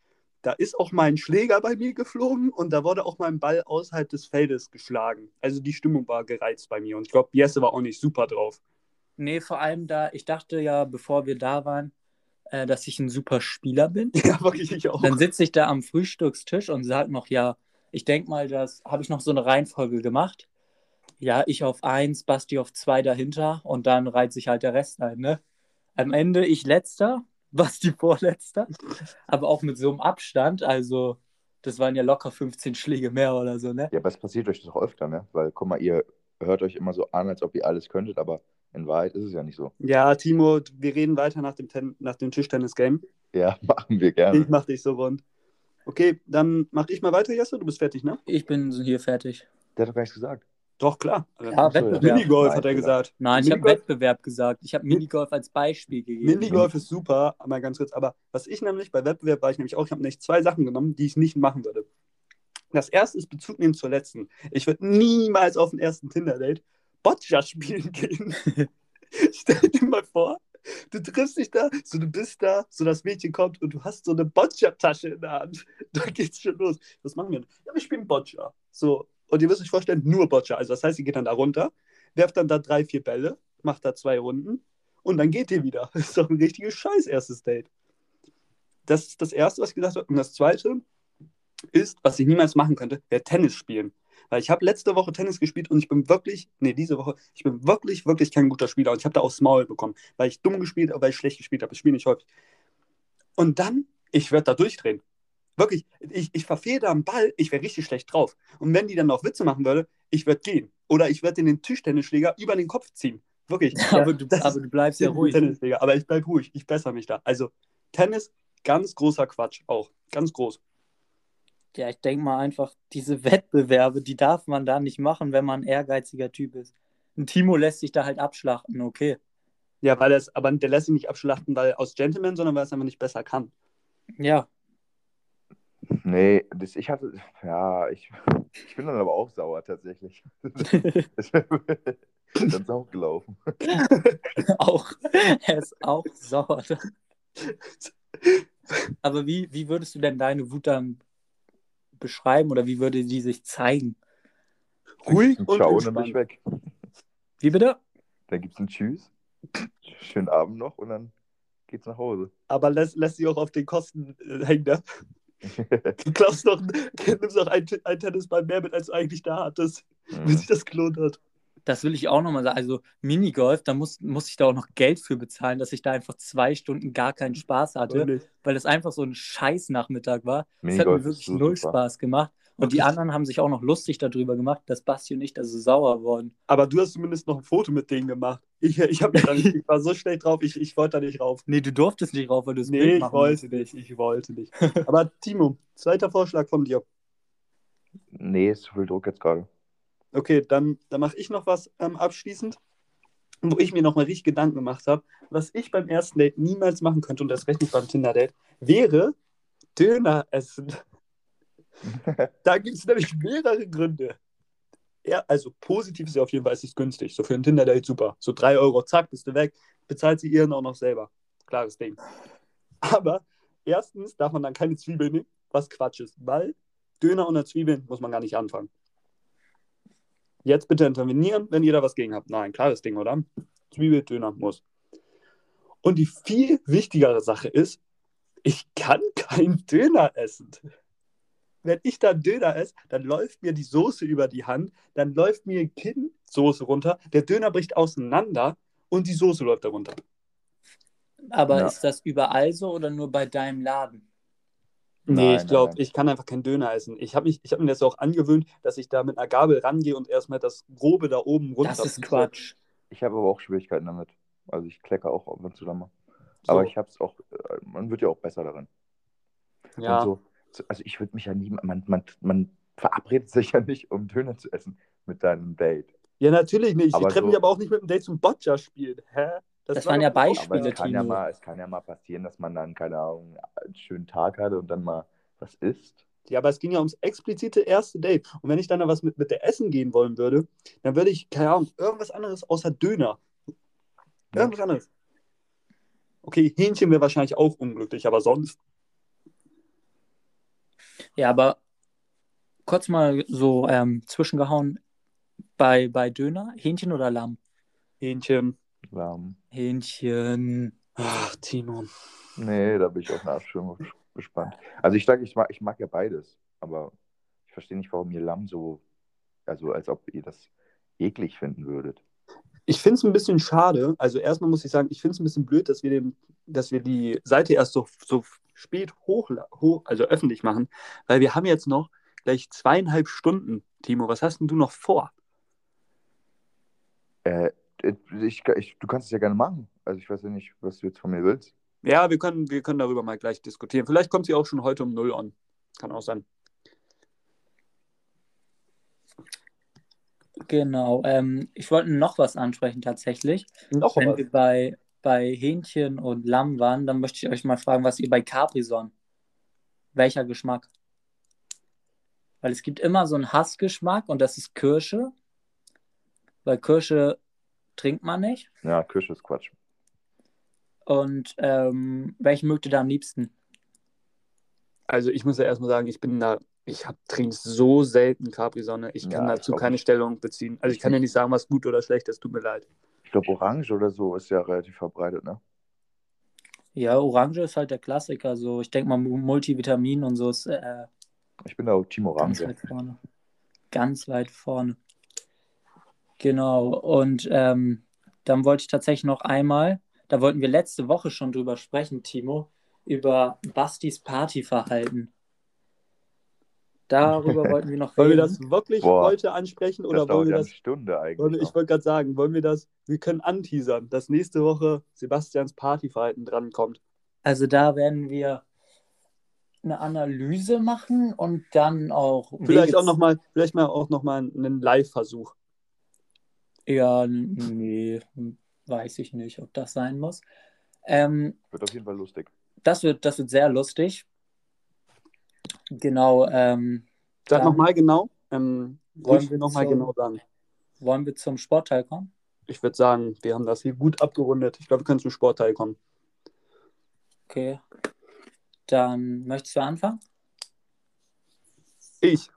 da ist auch mal ein Schläger bei mir geflogen und da wurde auch mal ein Ball außerhalb des Feldes geschlagen. Also die Stimmung war gereizt bei mir. Und ich glaube, Jesse war auch nicht super drauf. Nee, vor allem da, ich dachte ja, bevor wir da waren, äh, dass ich ein super Spieler bin. Ja, wirklich, ich auch. Dann sitze ich da am Frühstückstisch und sage noch, ja, ich denke mal, das habe ich noch so eine Reihenfolge gemacht. Ja, ich auf eins, Basti auf zwei dahinter und dann reiht sich halt der Rest ein, ne? Am Ende ich letzter, Basti vorletzter, aber auch mit so einem Abstand, also das waren ja locker 15 Schläge mehr oder so, ne? Ja, aber es passiert euch doch öfter, ne? Weil, guck mal, ihr hört euch immer so an, als ob ihr alles könntet, aber in Wahrheit ist es ja nicht so. Ja, Timo, wir reden weiter nach dem, Ten nach dem Tischtennis-Game. Ja, machen wir gerne. Ich mach dich so rund. Okay, dann mach ich mal weiter, Jesse. Du bist fertig, ne? Ich bin hier fertig. Der hat doch gar nichts gesagt. Doch, klar. Ja, Wettbewerb. Minigolf hat er gesagt. Nein, ich habe Wettbewerb gesagt. Ich habe Minigolf als Beispiel gegeben. Minigolf ist super, mal ganz kurz. Aber was ich nämlich bei Wettbewerb war ich nämlich auch, ich habe nämlich zwei Sachen genommen, die ich nicht machen würde. Das erste ist Bezug nehmen zur letzten. Ich würde niemals auf den ersten Tinder-Date Boccia spielen gehen. Stell dir mal vor, du triffst dich da, so du bist da, so das Mädchen kommt und du hast so eine Boccia-Tasche in der Hand. Da geht's schon los. Was machen wir? denn? Ja, wir spielen Boccia. So, und ihr müsst euch vorstellen, nur Boccia. Also das heißt, ihr geht dann da runter, werft dann da drei, vier Bälle, macht da zwei Runden und dann geht ihr wieder. Das ist doch ein richtiges Scheiß erstes Date. Das ist das Erste, was ich gesagt habe. Und das Zweite ist, was ich niemals machen könnte, wäre Tennis spielen. Weil ich habe letzte Woche Tennis gespielt und ich bin wirklich, nee, diese Woche, ich bin wirklich, wirklich kein guter Spieler. Und ich habe da aufs Maul bekommen, weil ich dumm gespielt habe, weil ich schlecht gespielt habe. Ich spiele nicht häufig. Und dann, ich werde da durchdrehen. Wirklich, ich, ich verfehle da einen Ball, ich wäre richtig schlecht drauf. Und wenn die dann noch Witze machen würde, ich würde gehen. Oder ich würde den Tischtennisschläger über den Kopf ziehen. Wirklich. aber, du, aber du bleibst ja ruhig. Tennis, Digga. Aber ich bleib ruhig, ich bessere mich da. Also, Tennis, ganz großer Quatsch auch. Ganz groß. Ja, ich denke mal einfach, diese Wettbewerbe, die darf man da nicht machen, wenn man ein ehrgeiziger Typ ist. Ein Timo lässt sich da halt abschlachten, okay. Ja, weil es, aber der lässt sich nicht abschlachten, weil aus Gentleman, sondern weil er es einfach nicht besser kann. Ja, Nee, das, ich hatte, ja, ich, ich bin dann aber auch sauer tatsächlich. dann ist auch gelaufen. auch. Er ist auch sauer. Aber wie, wie würdest du denn deine Wut dann beschreiben oder wie würde die sich zeigen? Ruhig Und und Ciao und dann bin ich entspannt. weg. Wie bitte? Dann gibt's ein Tschüss. Schönen Abend noch und dann geht's nach Hause. Aber lässt, lässt sich auch auf den Kosten äh, hängen. Ne? Du klaust doch, nimmst doch ein, ein Tennisball mehr mit, als du eigentlich da hattest, wie Mhm. sich das gelohnt hat. Das will ich auch nochmal sagen. Also Minigolf, da muss, muss ich da auch noch Geld für bezahlen, dass ich da einfach zwei Stunden gar keinen Spaß hatte, weil es einfach so ein Scheißnachmittag war. Es hat mir wirklich null super. Spaß gemacht. Und die anderen haben sich auch noch lustig darüber gemacht, dass Basti und ich da so sauer wurden. Aber du hast zumindest noch ein Foto mit denen gemacht. Ich, ich, hab mich da nicht, ich war so schlecht drauf, ich, ich wollte da nicht rauf. Nee, du durftest nicht rauf, weil du es Nee, ich wollte nicht, ich wollte nicht. Aber Timo, zweiter Vorschlag von dir. Nee, ist zu viel Druck jetzt gerade. Okay, dann, dann mache ich noch was ähm, abschließend, wo ich mir nochmal richtig Gedanken gemacht habe. Was ich beim ersten Date niemals machen könnte, und das recht nicht beim Tinder-Date, wäre Döner essen. da gibt es nämlich mehrere Gründe. Ja, also positiv ist ja auf jeden Fall, es ist günstig. So für ein Tinder-Date super. So 3 Euro, zack, bist du weg. Bezahlt sie ihren auch noch selber. Klares Ding. Aber erstens darf man dann keine Zwiebeln nehmen, was Quatsch ist, weil Döner ohne Zwiebeln muss man gar nicht anfangen. Jetzt bitte intervenieren, wenn da was gegen habt. Nein, klares Ding, oder? Zwiebel, Döner muss. Und die viel wichtigere Sache ist, ich kann keinen Döner essen. Wenn ich dann Döner esse, dann läuft mir die Soße über die Hand, dann läuft mir Kinnsoße runter, der Döner bricht auseinander und die Soße läuft darunter. Aber Ja. ist das überall so oder nur bei deinem Laden? Nee, Nein, ich glaube, ich kann einfach keinen Döner essen. Ich habe hab mir das auch angewöhnt, dass ich da mit einer Gabel rangehe und erstmal das Grobe da oben runter. Das ist Quatsch. Ich habe aber auch Schwierigkeiten damit. Also ich klecke auch ab und zu dann mal. Aber ich habe es auch, äh, man wird ja auch besser darin. ja. Und so, so- also ich würde mich ja nie, man, man, man verabredet sich ja nicht, um Döner zu essen mit deinem Date. ja, natürlich nicht. Aber ich treffe so- mich aber auch nicht mit dem Date zum Boccia spielen. Hä? Das war waren ja Beispiele. Aber es kann, ja mal, es kann ja mal passieren, dass man dann, keine Ahnung, einen schönen Tag hatte und dann mal was isst. Ja, aber es ging ja ums explizite erste Date. Und wenn ich dann noch was mit, mit der Essen gehen wollen würde, dann würde ich, keine Ahnung, irgendwas anderes außer Döner. Ja. Irgendwas anderes. Okay, Hähnchen wäre wahrscheinlich auch unglücklich, aber sonst. Ja, aber kurz mal so ähm, zwischengehauen bei, bei Döner, Hähnchen oder Lamm? Hähnchen. Ähm, Hähnchen. Ach, Timo. Nee, da bin ich auf eine Abstimmung gespannt. Also ich sage, ich mag, ich mag ja beides, aber ich verstehe nicht, warum ihr Lamm so, also als ob ihr das eklig finden würdet. Ich finde es ein bisschen schade. Also erstmal muss ich sagen, ich finde es ein bisschen blöd, dass wir, den, dass wir die Seite erst so, so spät hoch, hoch, also öffentlich machen, weil wir haben jetzt noch gleich zweieinhalb Stunden. Timo, was hast denn du noch vor? Äh, ich, ich, du kannst es ja gerne machen. Also ich weiß ja nicht, was du jetzt von mir willst. Ja, wir können, wir können darüber mal gleich diskutieren. Vielleicht kommt sie auch schon heute um 0 an. Kann auch sein. Genau. Ähm, ich wollte noch was ansprechen tatsächlich. Noch Wenn was? wir bei, bei Hähnchen und Lamm waren, dann möchte ich euch mal fragen, was ihr bei Capri-Son. Welcher Geschmack? Weil es gibt immer so einen Hassgeschmack und das ist Kirsche. Weil Kirsche trinkt man nicht. Ja, Kirsche ist Quatsch. Und ähm, welchen mögt ihr da am liebsten? Also ich muss ja erstmal sagen, ich bin da, ich hab, trinke so selten Capri-Sonne. Ich kann Ja, ich dazu auch keine nicht. Stellung beziehen. Also ich kann ja nicht sagen, was gut oder schlecht ist. Tut mir leid. Ich glaube, Orange oder so ist ja relativ verbreitet, ne? Ja, Orange ist halt der Klassiker. So, ich denke mal, Multivitamin und so ist äh, Ich bin da auch Team ganz Orange. weit vorne. Ganz weit vorne. Genau. Und ähm, dann wollte ich tatsächlich noch einmal, da wollten wir letzte Woche schon drüber sprechen, Timo, über Bastis Partyverhalten. Darüber wollten wir noch Wollen wir reden. das wirklich Boah. heute ansprechen oder Das wollen wir das eine Stunde eigentlich. Wollen wir, ich wollte gerade sagen, wollen wir das, wir können anteasern, dass nächste Woche Sebastians Partyverhalten drankommt. Also da werden wir eine Analyse machen und dann auch Vielleicht Wege- auch noch mal, vielleicht mal auch noch mal einen Live-Versuch. Ja, nee, weiß ich nicht, ob das sein muss. Ähm, Wird auf jeden Fall lustig. das wird, das wird sehr lustig. Genau, ähm, Sag Dann- noch mal genau. Ähm, Wollen wir noch mal zum- genau sagen. wollen wir zum Sportteil kommen? Ich würde sagen, wir haben das hier gut abgerundet. Ich glaube, wir können zum Sportteil kommen. Okay. Dann möchtest du anfangen? Ich.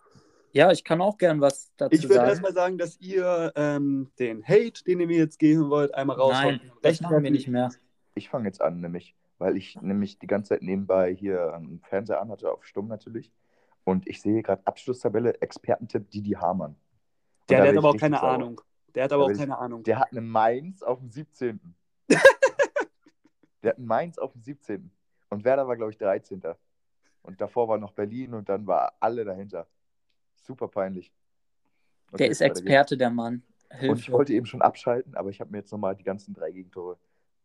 Ja, ich kann auch gern was dazu Ich würde sagen. erstmal sagen, dass ihr ähm, den Hate, den ihr mir jetzt geben wollt, einmal raushauen. Nein, das machen wir nicht mehr. Ich fange jetzt an, nämlich, weil ich nämlich die ganze Zeit nebenbei hier einen Fernseher anhatte, auf Stumm natürlich. Und ich sehe gerade Abschlusstabelle, Expertentipp Didi Hamann. Der, da der hat aber auch keine sauer. Ahnung. Der hat Da aber auch werd ich- keine Ahnung. Der hat eine Mainz auf dem 17. der hat einen Mainz auf dem 17. Und Werder war, glaube ich, 13. Und davor war noch Berlin und dann war alle dahinter. Super peinlich. Okay, Der ist. Experte, der Mann. Und ich Hilfe. wollte eben schon abschalten, aber ich habe mir jetzt nochmal die ganzen drei Gegentore.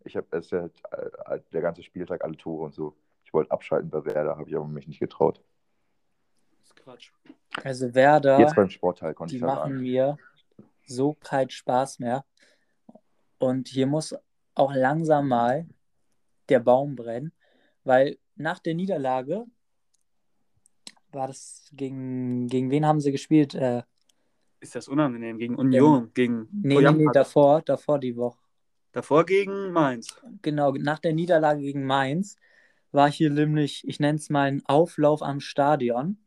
Ich habe es ist ja äh, der ganze Spieltag alle Tore und so. Ich wollte abschalten bei Werder, habe ich aber mich nicht getraut. Das ist Quatsch. Also Werder, Jetzt beim Sportteil konnte die ich dann machen sagen. mir so keinen Spaß mehr. Und hier muss auch langsam mal der Baum brennen, weil nach der Niederlage war das gegen, gegen wen haben sie gespielt? Äh, Ist das unangenehm? Gegen Union, gegen nee, nee, nee, davor, davor die Woche. Davor gegen Mainz. Genau, nach der Niederlage gegen Mainz war hier nämlich, ich nenne es mal ein Auflauf am Stadion.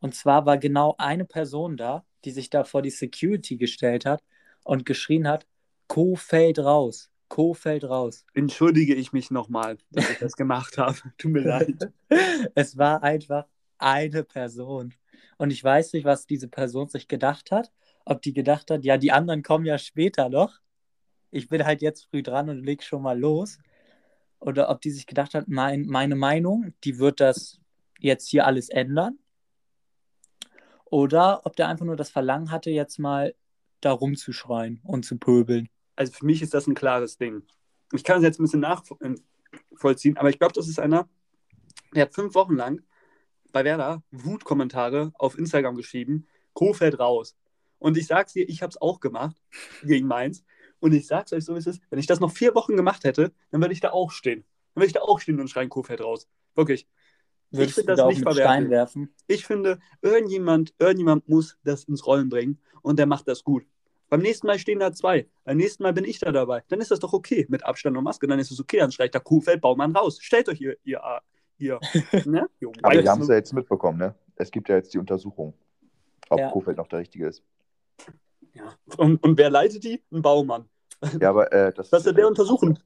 Und zwar war genau eine Person da, die sich da vor die Security gestellt hat und geschrien hat, Co fällt raus, Co fällt raus. Entschuldige ich mich nochmal, dass ich das gemacht habe. Tut mir leid. Es war einfach eine Person. Und ich weiß nicht, was diese Person sich gedacht hat. Ob die gedacht hat, ja, die anderen kommen ja später noch. Ich bin halt jetzt früh dran und leg schon mal los. Oder ob die sich gedacht hat, mein, meine Meinung, die wird das jetzt hier alles ändern. Oder ob der einfach nur das Verlangen hatte, jetzt mal da rumzuschreien und zu pöbeln. Also für mich ist das ein klares Ding. Ich kann es jetzt ein bisschen nachvollziehen, aber ich glaube, das ist einer, der hat fünf Wochen lang bei Werder Wutkommentare auf Instagram geschrieben, Kofeld raus. Und ich sag's dir, ich habe es auch gemacht gegen Mainz. Und ich sag's euch so, wie es ist, wenn ich das noch vier Wochen gemacht hätte, dann würde ich da auch stehen. Dann würde ich da auch stehen und schreien, Kofeld raus. Wirklich. Würdest find du das nicht mit verwerflich. Stein werfen? Ich finde, irgendjemand, irgendjemand muss das ins Rollen bringen und der macht das gut. Beim nächsten Mal stehen da zwei. Beim nächsten Mal bin ich da dabei. Dann ist das doch okay mit Abstand und Maske. Dann ist es okay. Dann schreit der Kuhfeld Baumann raus. Stellt euch ihr, ihr, ihr, ne? Aber wir haben es ja jetzt mitbekommen, ne? Es gibt ja jetzt die Untersuchung, ob Ja. Kofeld noch der Richtige ist. Ja. und, und wer leitet die? Ein Baumann. Ja, aber äh, das Was soll der untersuchen?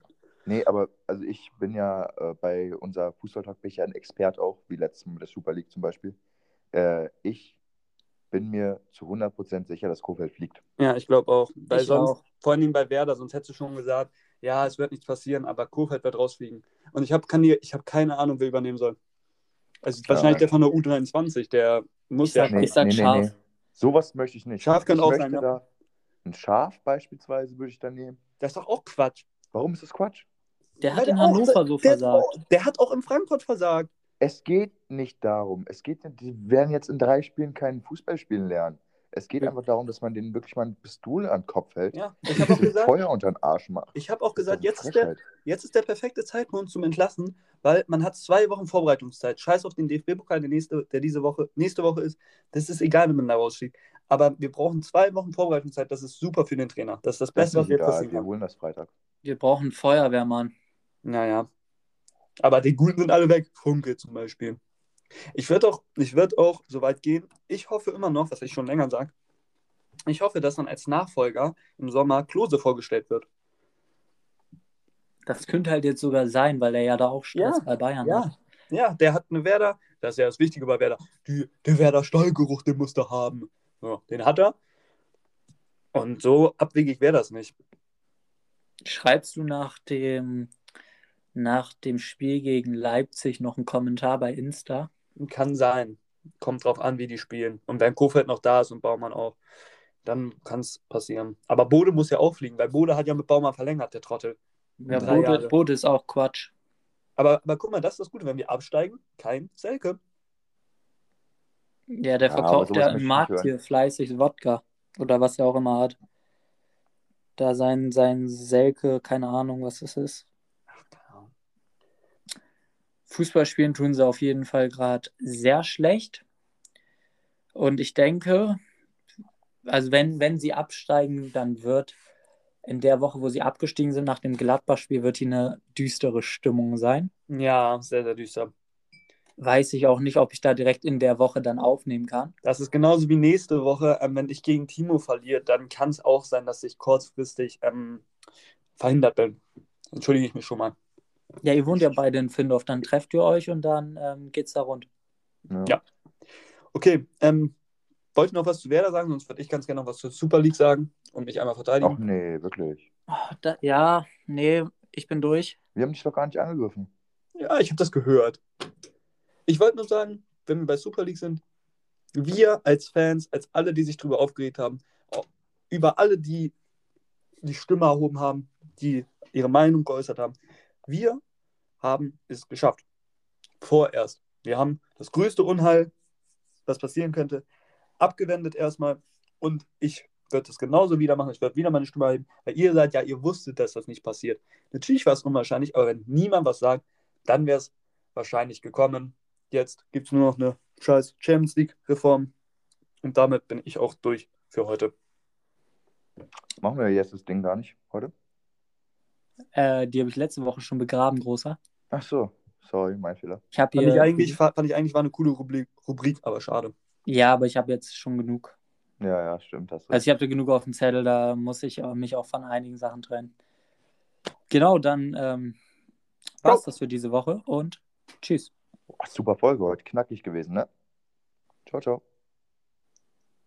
Nee, aber also ich bin ja äh, bei unser Fußballtalk bin ich ja ein Expert auch, wie letztes Mal mit der Super League zum Beispiel. Äh, ich bin mir zu 100% sicher, dass Kofeld fliegt. Ja, ich glaube auch. Weil Ich sonst, auch. vor allem bei Werder, sonst hättest du schon gesagt, ja, es wird nichts passieren, aber Kofeld wird rausfliegen. Und ich habe hab keine Ahnung, wer übernehmen soll. Also Ja. wahrscheinlich der von der U23, der muss Ich ja. sag- ich sag Schaf. Sowas möchte ich nicht. Schaf kann ich auch sein, ja. Ein Schaf beispielsweise würde ich dann nehmen. Das ist doch auch Quatsch. Warum ist das Quatsch? Der Weil hat in der auch- Hannover so der, versagt. Der hat auch in Frankfurt versagt. Es geht nicht darum. Es geht, die werden jetzt in drei Spielen keinen Fußball spielen lernen. Es geht Ja. einfach darum, dass man denen wirklich mal ein Pistol an den Kopf hält, Ja, ich habe auch gesagt, Feuer unter den Arsch macht. ich habe auch gesagt, jetzt ist ist, der, jetzt ist der perfekte Zeitpunkt zum Entlassen, weil man hat zwei Wochen Vorbereitungszeit. Scheiß auf den DFB-Pokal, der, nächste, der diese Woche, nächste Woche ist. Das ist egal, wenn man da rausfliegt. Aber wir brauchen zwei Wochen Vorbereitungszeit. Das ist super für den Trainer. Das ist das Das Beste, was ist jetzt passieren Wir holen das Freitag. Wir brauchen Feuerwehrmann. Naja. Aber die Guten sind alle weg. Funke zum Beispiel. Ich würde auch, ich würd auch so weit gehen. Ich hoffe immer noch, was ich schon länger sage, ich hoffe, dass dann als Nachfolger im Sommer Klose vorgestellt wird. Das könnte halt jetzt sogar sein, weil er ja da auch Stress Ja, bei Bayern ja. hat. Ja, der hat eine Werder, das ist ja das Wichtige bei Werder, die, der Werder Stallgeruch, den muss er haben. Ja, den hat er. Und so abwegig wäre das nicht. Schreibst du nach dem, nach dem Spiel gegen Leipzig noch einen Kommentar bei Insta? Kann sein. Kommt drauf an, wie die spielen. Und wenn Kofeld noch da ist und Baumann auch, dann kann es passieren. Aber Bode muss ja auch fliegen, weil Bode hat ja mit Baumann verlängert, der Trottel. Ja, Bode. Bode ist auch Quatsch. Aber, aber guck mal, das ist das Gute, wenn wir absteigen, kein Selke. Ja, der verkauft ja im Markt hier fleißig Wodka. Oder was er auch immer hat. Da sein, sein Selke, keine Ahnung, was das ist. Fußball spielen tun sie auf jeden Fall gerade sehr schlecht. Und ich denke, also wenn, wenn sie absteigen, dann wird in der Woche, wo sie abgestiegen sind, nach dem Gladbach-Spiel, wird hier eine düstere Stimmung sein. Ja, sehr, sehr düster. Weiß ich auch nicht, ob ich da direkt in der Woche dann aufnehmen kann. Das ist genauso wie nächste Woche. Ähm, wenn ich gegen Timo verliere, dann kann es auch sein, dass ich kurzfristig ähm, verhindert bin. Entschuldige ich mich schon mal. Ja, ihr wohnt ja beide in Findorf, dann trefft ihr euch und dann ähm, geht's da rund. Ja. Ja. Okay, ähm, wollt ihr noch was zu Werder sagen? Sonst würde ich ganz gerne noch was zur Super League sagen und mich einmal verteidigen. Ach nee, wirklich. Oh, da, ja, nee, ich bin durch. Wir haben dich doch gar nicht angegriffen. Ja, ich habe das gehört. Ich wollte nur sagen, wenn wir bei Super League sind, wir als Fans, als alle, die sich darüber aufgeregt haben, über alle, die die Stimme erhoben haben, die ihre Meinung geäußert haben, wir haben es geschafft. Vorerst. Wir haben das größte Unheil, was passieren könnte, abgewendet erstmal. Und ich würde es genauso wieder machen. Ich werde wieder meine Stimme erheben, weil ihr seid ja, ihr wusstet, dass das nicht passiert. Natürlich war es unwahrscheinlich, aber wenn niemand was sagt, dann wäre es wahrscheinlich gekommen. Jetzt gibt es nur noch eine scheiß Champions League-Reform. Und damit bin ich auch durch für heute. Machen wir jetzt das Ding gar nicht heute? Äh, die habe ich letzte Woche schon begraben, großer. Ach so, sorry, mein Fehler. Ich habe Fand hier. ich, eigentlich, fand ich eigentlich war eine coole Rubrik, Rubrik aber schade. Ja, aber ich habe jetzt schon genug. Ja, ja, stimmt. Du. Also ich habe genug auf dem Zettel, da muss ich äh, mich auch von einigen Sachen trennen. Genau, dann ähm, war's das für diese Woche und tschüss. Super Folge heute, knackig gewesen, ne? Ciao, ciao.